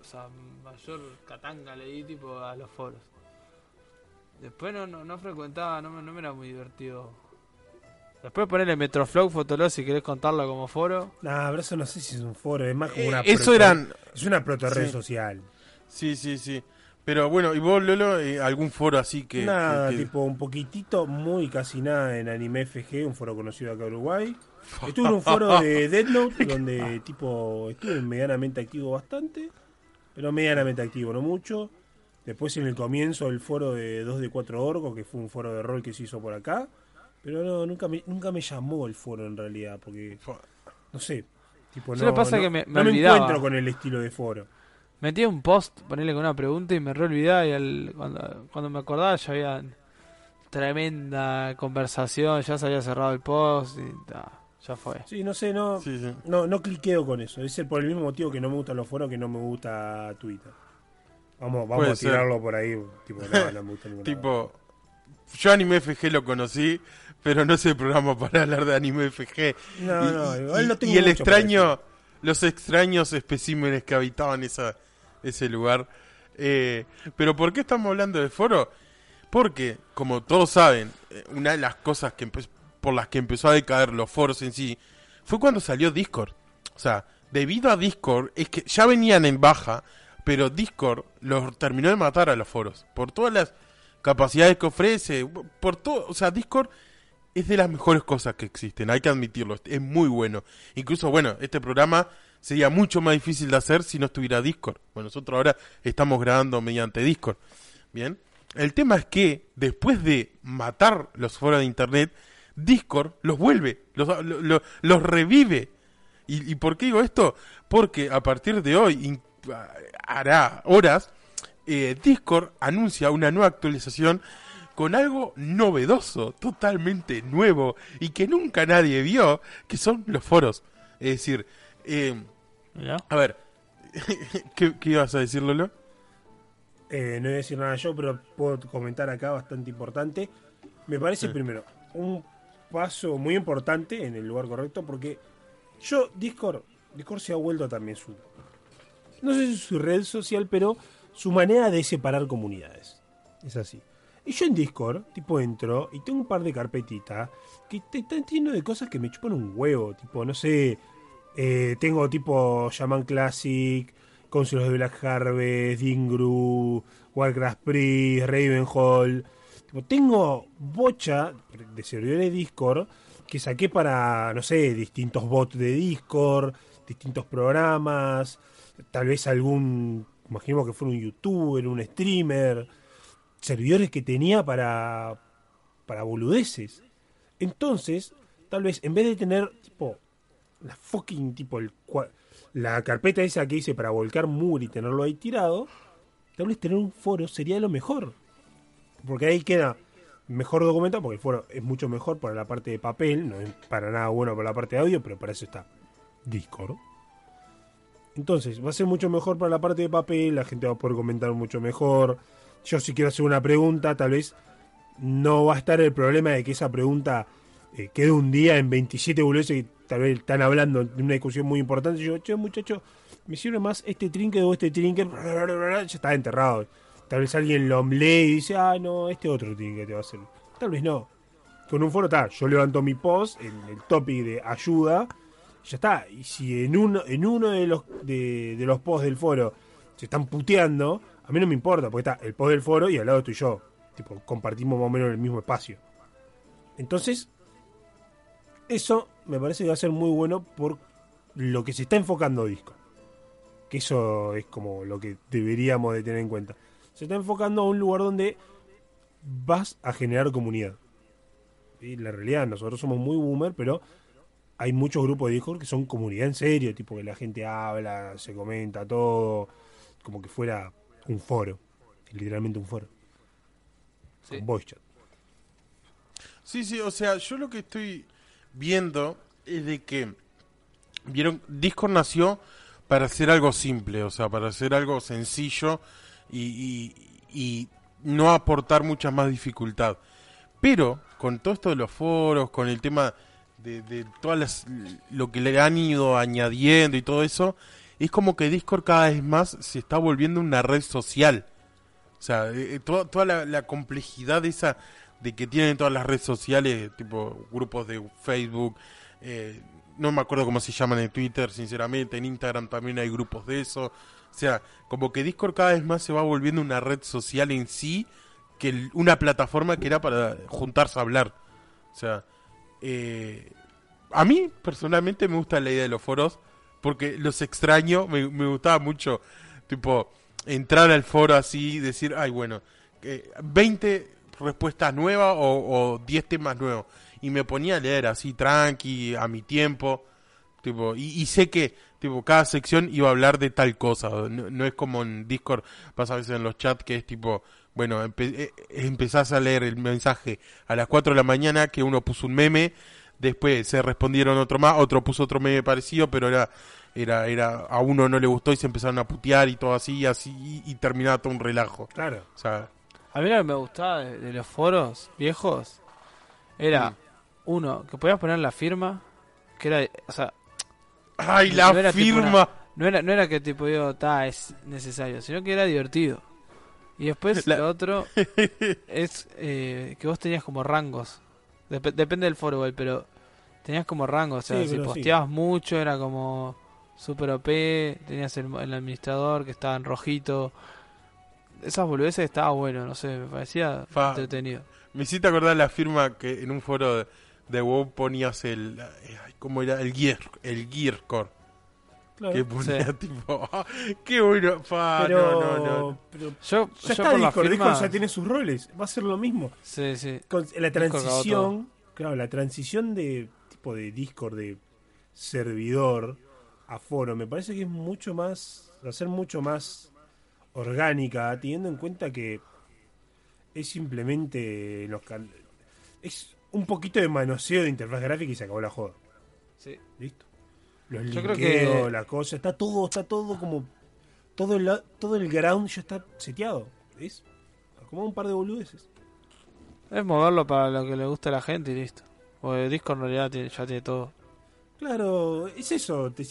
o sea, mayor catanga le di tipo a los foros. Después no, no, no frecuentaba, no, me- no me era muy divertido. Después ponerle Metroflow Fotolog si querés contarlo como foro. Nah, pero eso no sé si es un foro, es más como Eh, una eso proto- eran. Es una proto red Sí. social. Sí, sí, sí. Pero bueno, ¿y vos, Lolo, eh, algún foro así que. nada, que- que- tipo un poquitito, muy casi nada en Anime FG, un foro conocido acá en Uruguay. Estuve en un foro de Death Note, donde tipo estuve medianamente activo bastante, pero medianamente activo, no mucho. Después en el comienzo el foro de 2 de 4 Orgo, que fue un foro de rol que se hizo por acá. Pero no, nunca me, nunca me llamó el foro en realidad, porque no sé. Tipo, no, pasa no- que me- me no me encuentro con el estilo de foro. Metía un post, ponerle con una pregunta y me re olvidaba y al- cuando, cuando me acordaba ya había tremenda conversación, ya se había cerrado el post y ta, ya fue. Sí, no sé, no, Sí, sí. no, no cliqueo con eso. Es el- por el mismo motivo que no me gustan los foros, que no me gusta Twitter. Vamos, vamos a ser. tirarlo por ahí. Tipo, no, no me gusta. Tipo, yo Anime FG lo conocí, pero no es el programa para hablar de Anime FG. No, y, no, igual no tengo y el mucho extraño, los extraños especímenes que habitaban esa, ese lugar. Eh, pero ¿por qué estamos hablando de foro? Porque, como todos saben, eh, una de las cosas que por las que empezó a decaer los foros en sí fue cuando salió Discord. O sea, debido a Discord, es que ya venían en baja, pero Discord los terminó de matar a los foros. Por todas las capacidades que ofrece, por todo, o sea, Discord es de las mejores cosas que existen, hay que admitirlo, es muy bueno. Incluso, bueno, este programa sería mucho más difícil de hacer si no estuviera Discord. Bueno, nosotros ahora estamos grabando mediante Discord. Bien, el tema es que después de matar los foros de internet, Discord los vuelve, los, lo- lo- los revive. ¿Y, ¿Y por qué digo esto? Porque a partir de hoy, hará horas, eh, Discord anuncia una nueva actualización con algo novedoso, totalmente nuevo y que nunca nadie vio, que son los foros. Es decir, eh, a ver, ¿qué, qué ibas a decir, Lolo? Eh, no voy a decir nada yo, pero puedo comentar acá bastante importante. Me parece Sí. primero un paso muy importante en el lugar correcto porque yo, Discord, Discord se ha vuelto también su, no sé si su red social, pero su manera de separar comunidades. Es así. Y yo en Discord, tipo, entro y tengo un par de carpetitas que están lleno de cosas que me chupan un huevo. Tipo, no sé, eh, tengo tipo Shaman Classic, of the Black Harvest, Dingru, Warcraft Priest, Ravenhall. Tipo, tengo bocha de servidores de Discord que saqué para, no sé, distintos bots de Discord, distintos programas, tal vez algún, imaginemos que fuera un youtuber, un streamer, servidores que tenía para, para boludeces. Entonces, tal vez en vez de tener tipo la fucking tipo el la carpeta esa que hice para volcar mur y tenerlo ahí tirado, tal vez tener un foro sería lo mejor. Porque ahí queda mejor documentado, porque el foro es mucho mejor para la parte de papel, no es para nada bueno para la parte de audio, pero para eso está Discord. Entonces, va a ser mucho mejor para la parte de papel, la gente va a poder comentar mucho mejor. Yo si quiero hacer una pregunta, tal vez no va a estar el problema de que esa pregunta eh, quede un día en 27 boludeces que tal vez están hablando de una discusión muy importante. Y yo, che, muchacho, me sirve más este trinket o este trinket. Ya está enterrado. Tal vez alguien lo lee y dice, ah, no, este otro trinket te va a hacer. Tal vez no. Con un foro está, yo levanto mi post en el topic de ayuda, ya está. Y si en uno, en uno de los de, los posts del foro se están puteando, a mí no me importa, porque está el post del foro y al lado estoy yo. Tipo, compartimos más o menos el mismo espacio. Entonces, eso me parece que va a ser muy bueno por lo que se está enfocando Discord. Que eso es como lo que deberíamos de tener en cuenta. Se está enfocando a un lugar donde vas a generar comunidad. Y la realidad, nosotros somos muy boomer, pero hay muchos grupos de Discord que son comunidad en serio, tipo que la gente habla, se comenta todo, como que fuera un foro, literalmente un foro, Sí. un voice chat. Sí, sí, o sea, yo lo que estoy viendo es de que, vieron, Discord nació para hacer algo simple, o sea, para hacer algo sencillo y, y- y no aportar mucha más dificultad. Pero con todo esto de los foros, con el tema de, de todas las, lo que le han ido añadiendo y todo eso, es como que Discord cada vez más se está volviendo una red social. O sea, eh, eh, toda, toda la, la complejidad esa de que tienen todas las redes sociales, tipo grupos de Facebook, eh, no me acuerdo cómo se llaman en Twitter, sinceramente, en Instagram también hay grupos de eso. O sea, como que Discord cada vez más se va volviendo una red social en sí que una plataforma que era para juntarse a hablar. O sea, eh, a mí personalmente me gusta la idea de los foros porque los extraño, me, me gustaba mucho, tipo, entrar al foro así, decir, ay, bueno, eh, 20 respuestas nuevas o, o 10 temas nuevos. Y me ponía a leer así, tranqui, a mi tiempo. Tipo, y, y sé que tipo cada sección iba a hablar de tal cosa. No, no es como en Discord, pasa a veces en los chats que es tipo, bueno, empe- eh, empezás a leer el mensaje a las 4 de la mañana que uno puso un meme, después se respondieron otro más, otro puso otro meme parecido, pero era era, era, a uno no le gustó y se empezaron a putear y todo así, y así, y, y terminaba todo un relajo. Claro. O sea, A mí lo que me gustaba de, de los foros viejos era, Sí. Uno, que podías poner la firma, que era, o sea, ¡ay, No la era tipo firma! una- no era, no era que tipo digo, ta, es necesario, sino que era divertido. Y después La- lo otro es eh, que vos tenías como rangos. Dep- depende del foro, pero tenías como rangos. O sea, Sí, si sí. posteabas mucho era como super OP, tenías el, el administrador que estaba en rojito. Esas boludeces estaba bueno, no sé, me parecía Fa- entretenido. Me hiciste acordar la firma que en un foro de, de WoW ponías el, eh, ¿cómo era? El Gear, el Gear Core. claro. Que ponía Sí. tipo, ah, qué bueno, fa, pero, no, no, no. pero Yo, ya yo está Discord, firma, Discord ya tiene sus roles, va a ser lo mismo. Sí, sí. Con la transición, claro, la transición de tipo de Discord de servidor a foro, me parece que es mucho más, va a ser mucho más orgánica, teniendo en cuenta que es simplemente los es un poquito de manoseo de interfaz gráfica y se acabó la joda. sí. Listo. Los Yo creo que- la cosa, está todo, está todo como todo el todo el ground ya está seteado. Es como un par de boludeces. Es moverlo para lo que le gusta a la gente y listo. Porque Discord en realidad tiene- ya tiene todo. Claro, es eso. te-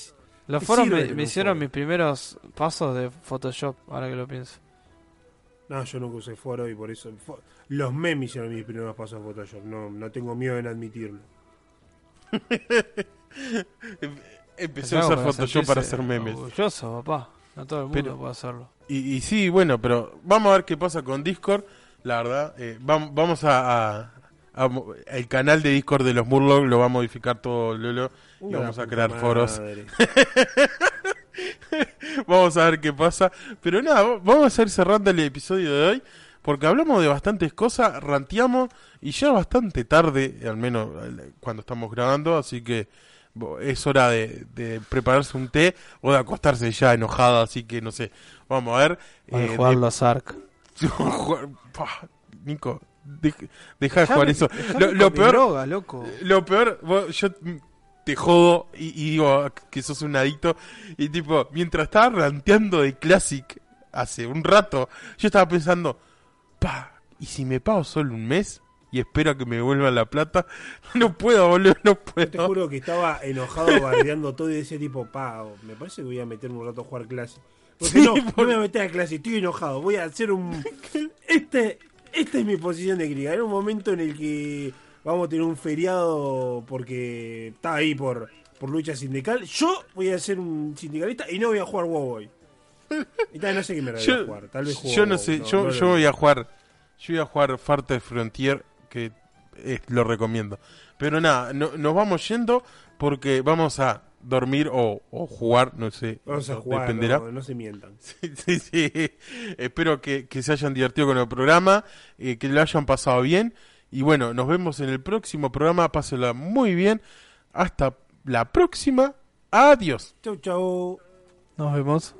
Los Te foros me, me hicieron mis primeros pasos de Photoshop, ahora que lo pienso. No, yo nunca usé foro y por eso. fo- los memes hicieron mis primeros pasos a Photoshop. No, no tengo miedo en admitirlo. Empecé a usar Photoshop para sentirse hacer memes. Orgulloso, papá. No todo el mundo Pero- puede hacerlo. Y, y sí, bueno, pero vamos a ver qué pasa con Discord. La verdad, eh, vam- vamos a, a- a mo- El canal de Discord de los Murloc lo va a modificar todo Lolo. Y vamos a crear foros. Vamos a ver qué pasa. Pero nada, va- vamos a ir cerrando el episodio de hoy. Porque hablamos de bastantes cosas, ranteamos y ya bastante tarde, al menos cuando estamos grabando. Así que es hora de, de prepararse un té o de acostarse ya enojado. Así que no sé, vamos a ver. Para eh, jugar de- los ARC. Nico, dej- deja de jugar eso. Lo, lo peor, droga, loco. lo peor, vos- yo te jodo y, y digo que sos un adicto. Y tipo, mientras estaba ranteando de Classic hace un rato, yo estaba pensando, pa, ¿y si me pago solo un mes? Y espero a que me vuelvan la plata. No puedo, boludo, no Yo te puedo. juro que estaba enojado bardeando todo y decía tipo, pa, me parece que voy a meterme un rato a jugar clase. Porque Sí, no, no me voy a meter a clase, estoy enojado, voy a hacer un... Este, esta es mi posición de crítica. En un momento en el que vamos a tener un feriado porque está ahí por, por lucha sindical, yo voy a ser un sindicalista y no voy a jugar WoW hoy. Y tal, no sé qué me voy a jugar, tal vez juego yo no sé, no, yo, no yo voy a jugar, yo voy a jugar Farte Frontier, que lo recomiendo. Pero nada, no- nos vamos yendo porque vamos a dormir o, o jugar, no sé, Vamos a jugar, dependerá. no, no se mientan. Sí, sí, sí. Espero que, que se hayan divertido con el programa, eh, que lo hayan pasado bien. Y bueno, nos vemos en el próximo programa. Pásenla muy bien. Hasta la próxima. Adiós. Chau, chau. Nos vemos.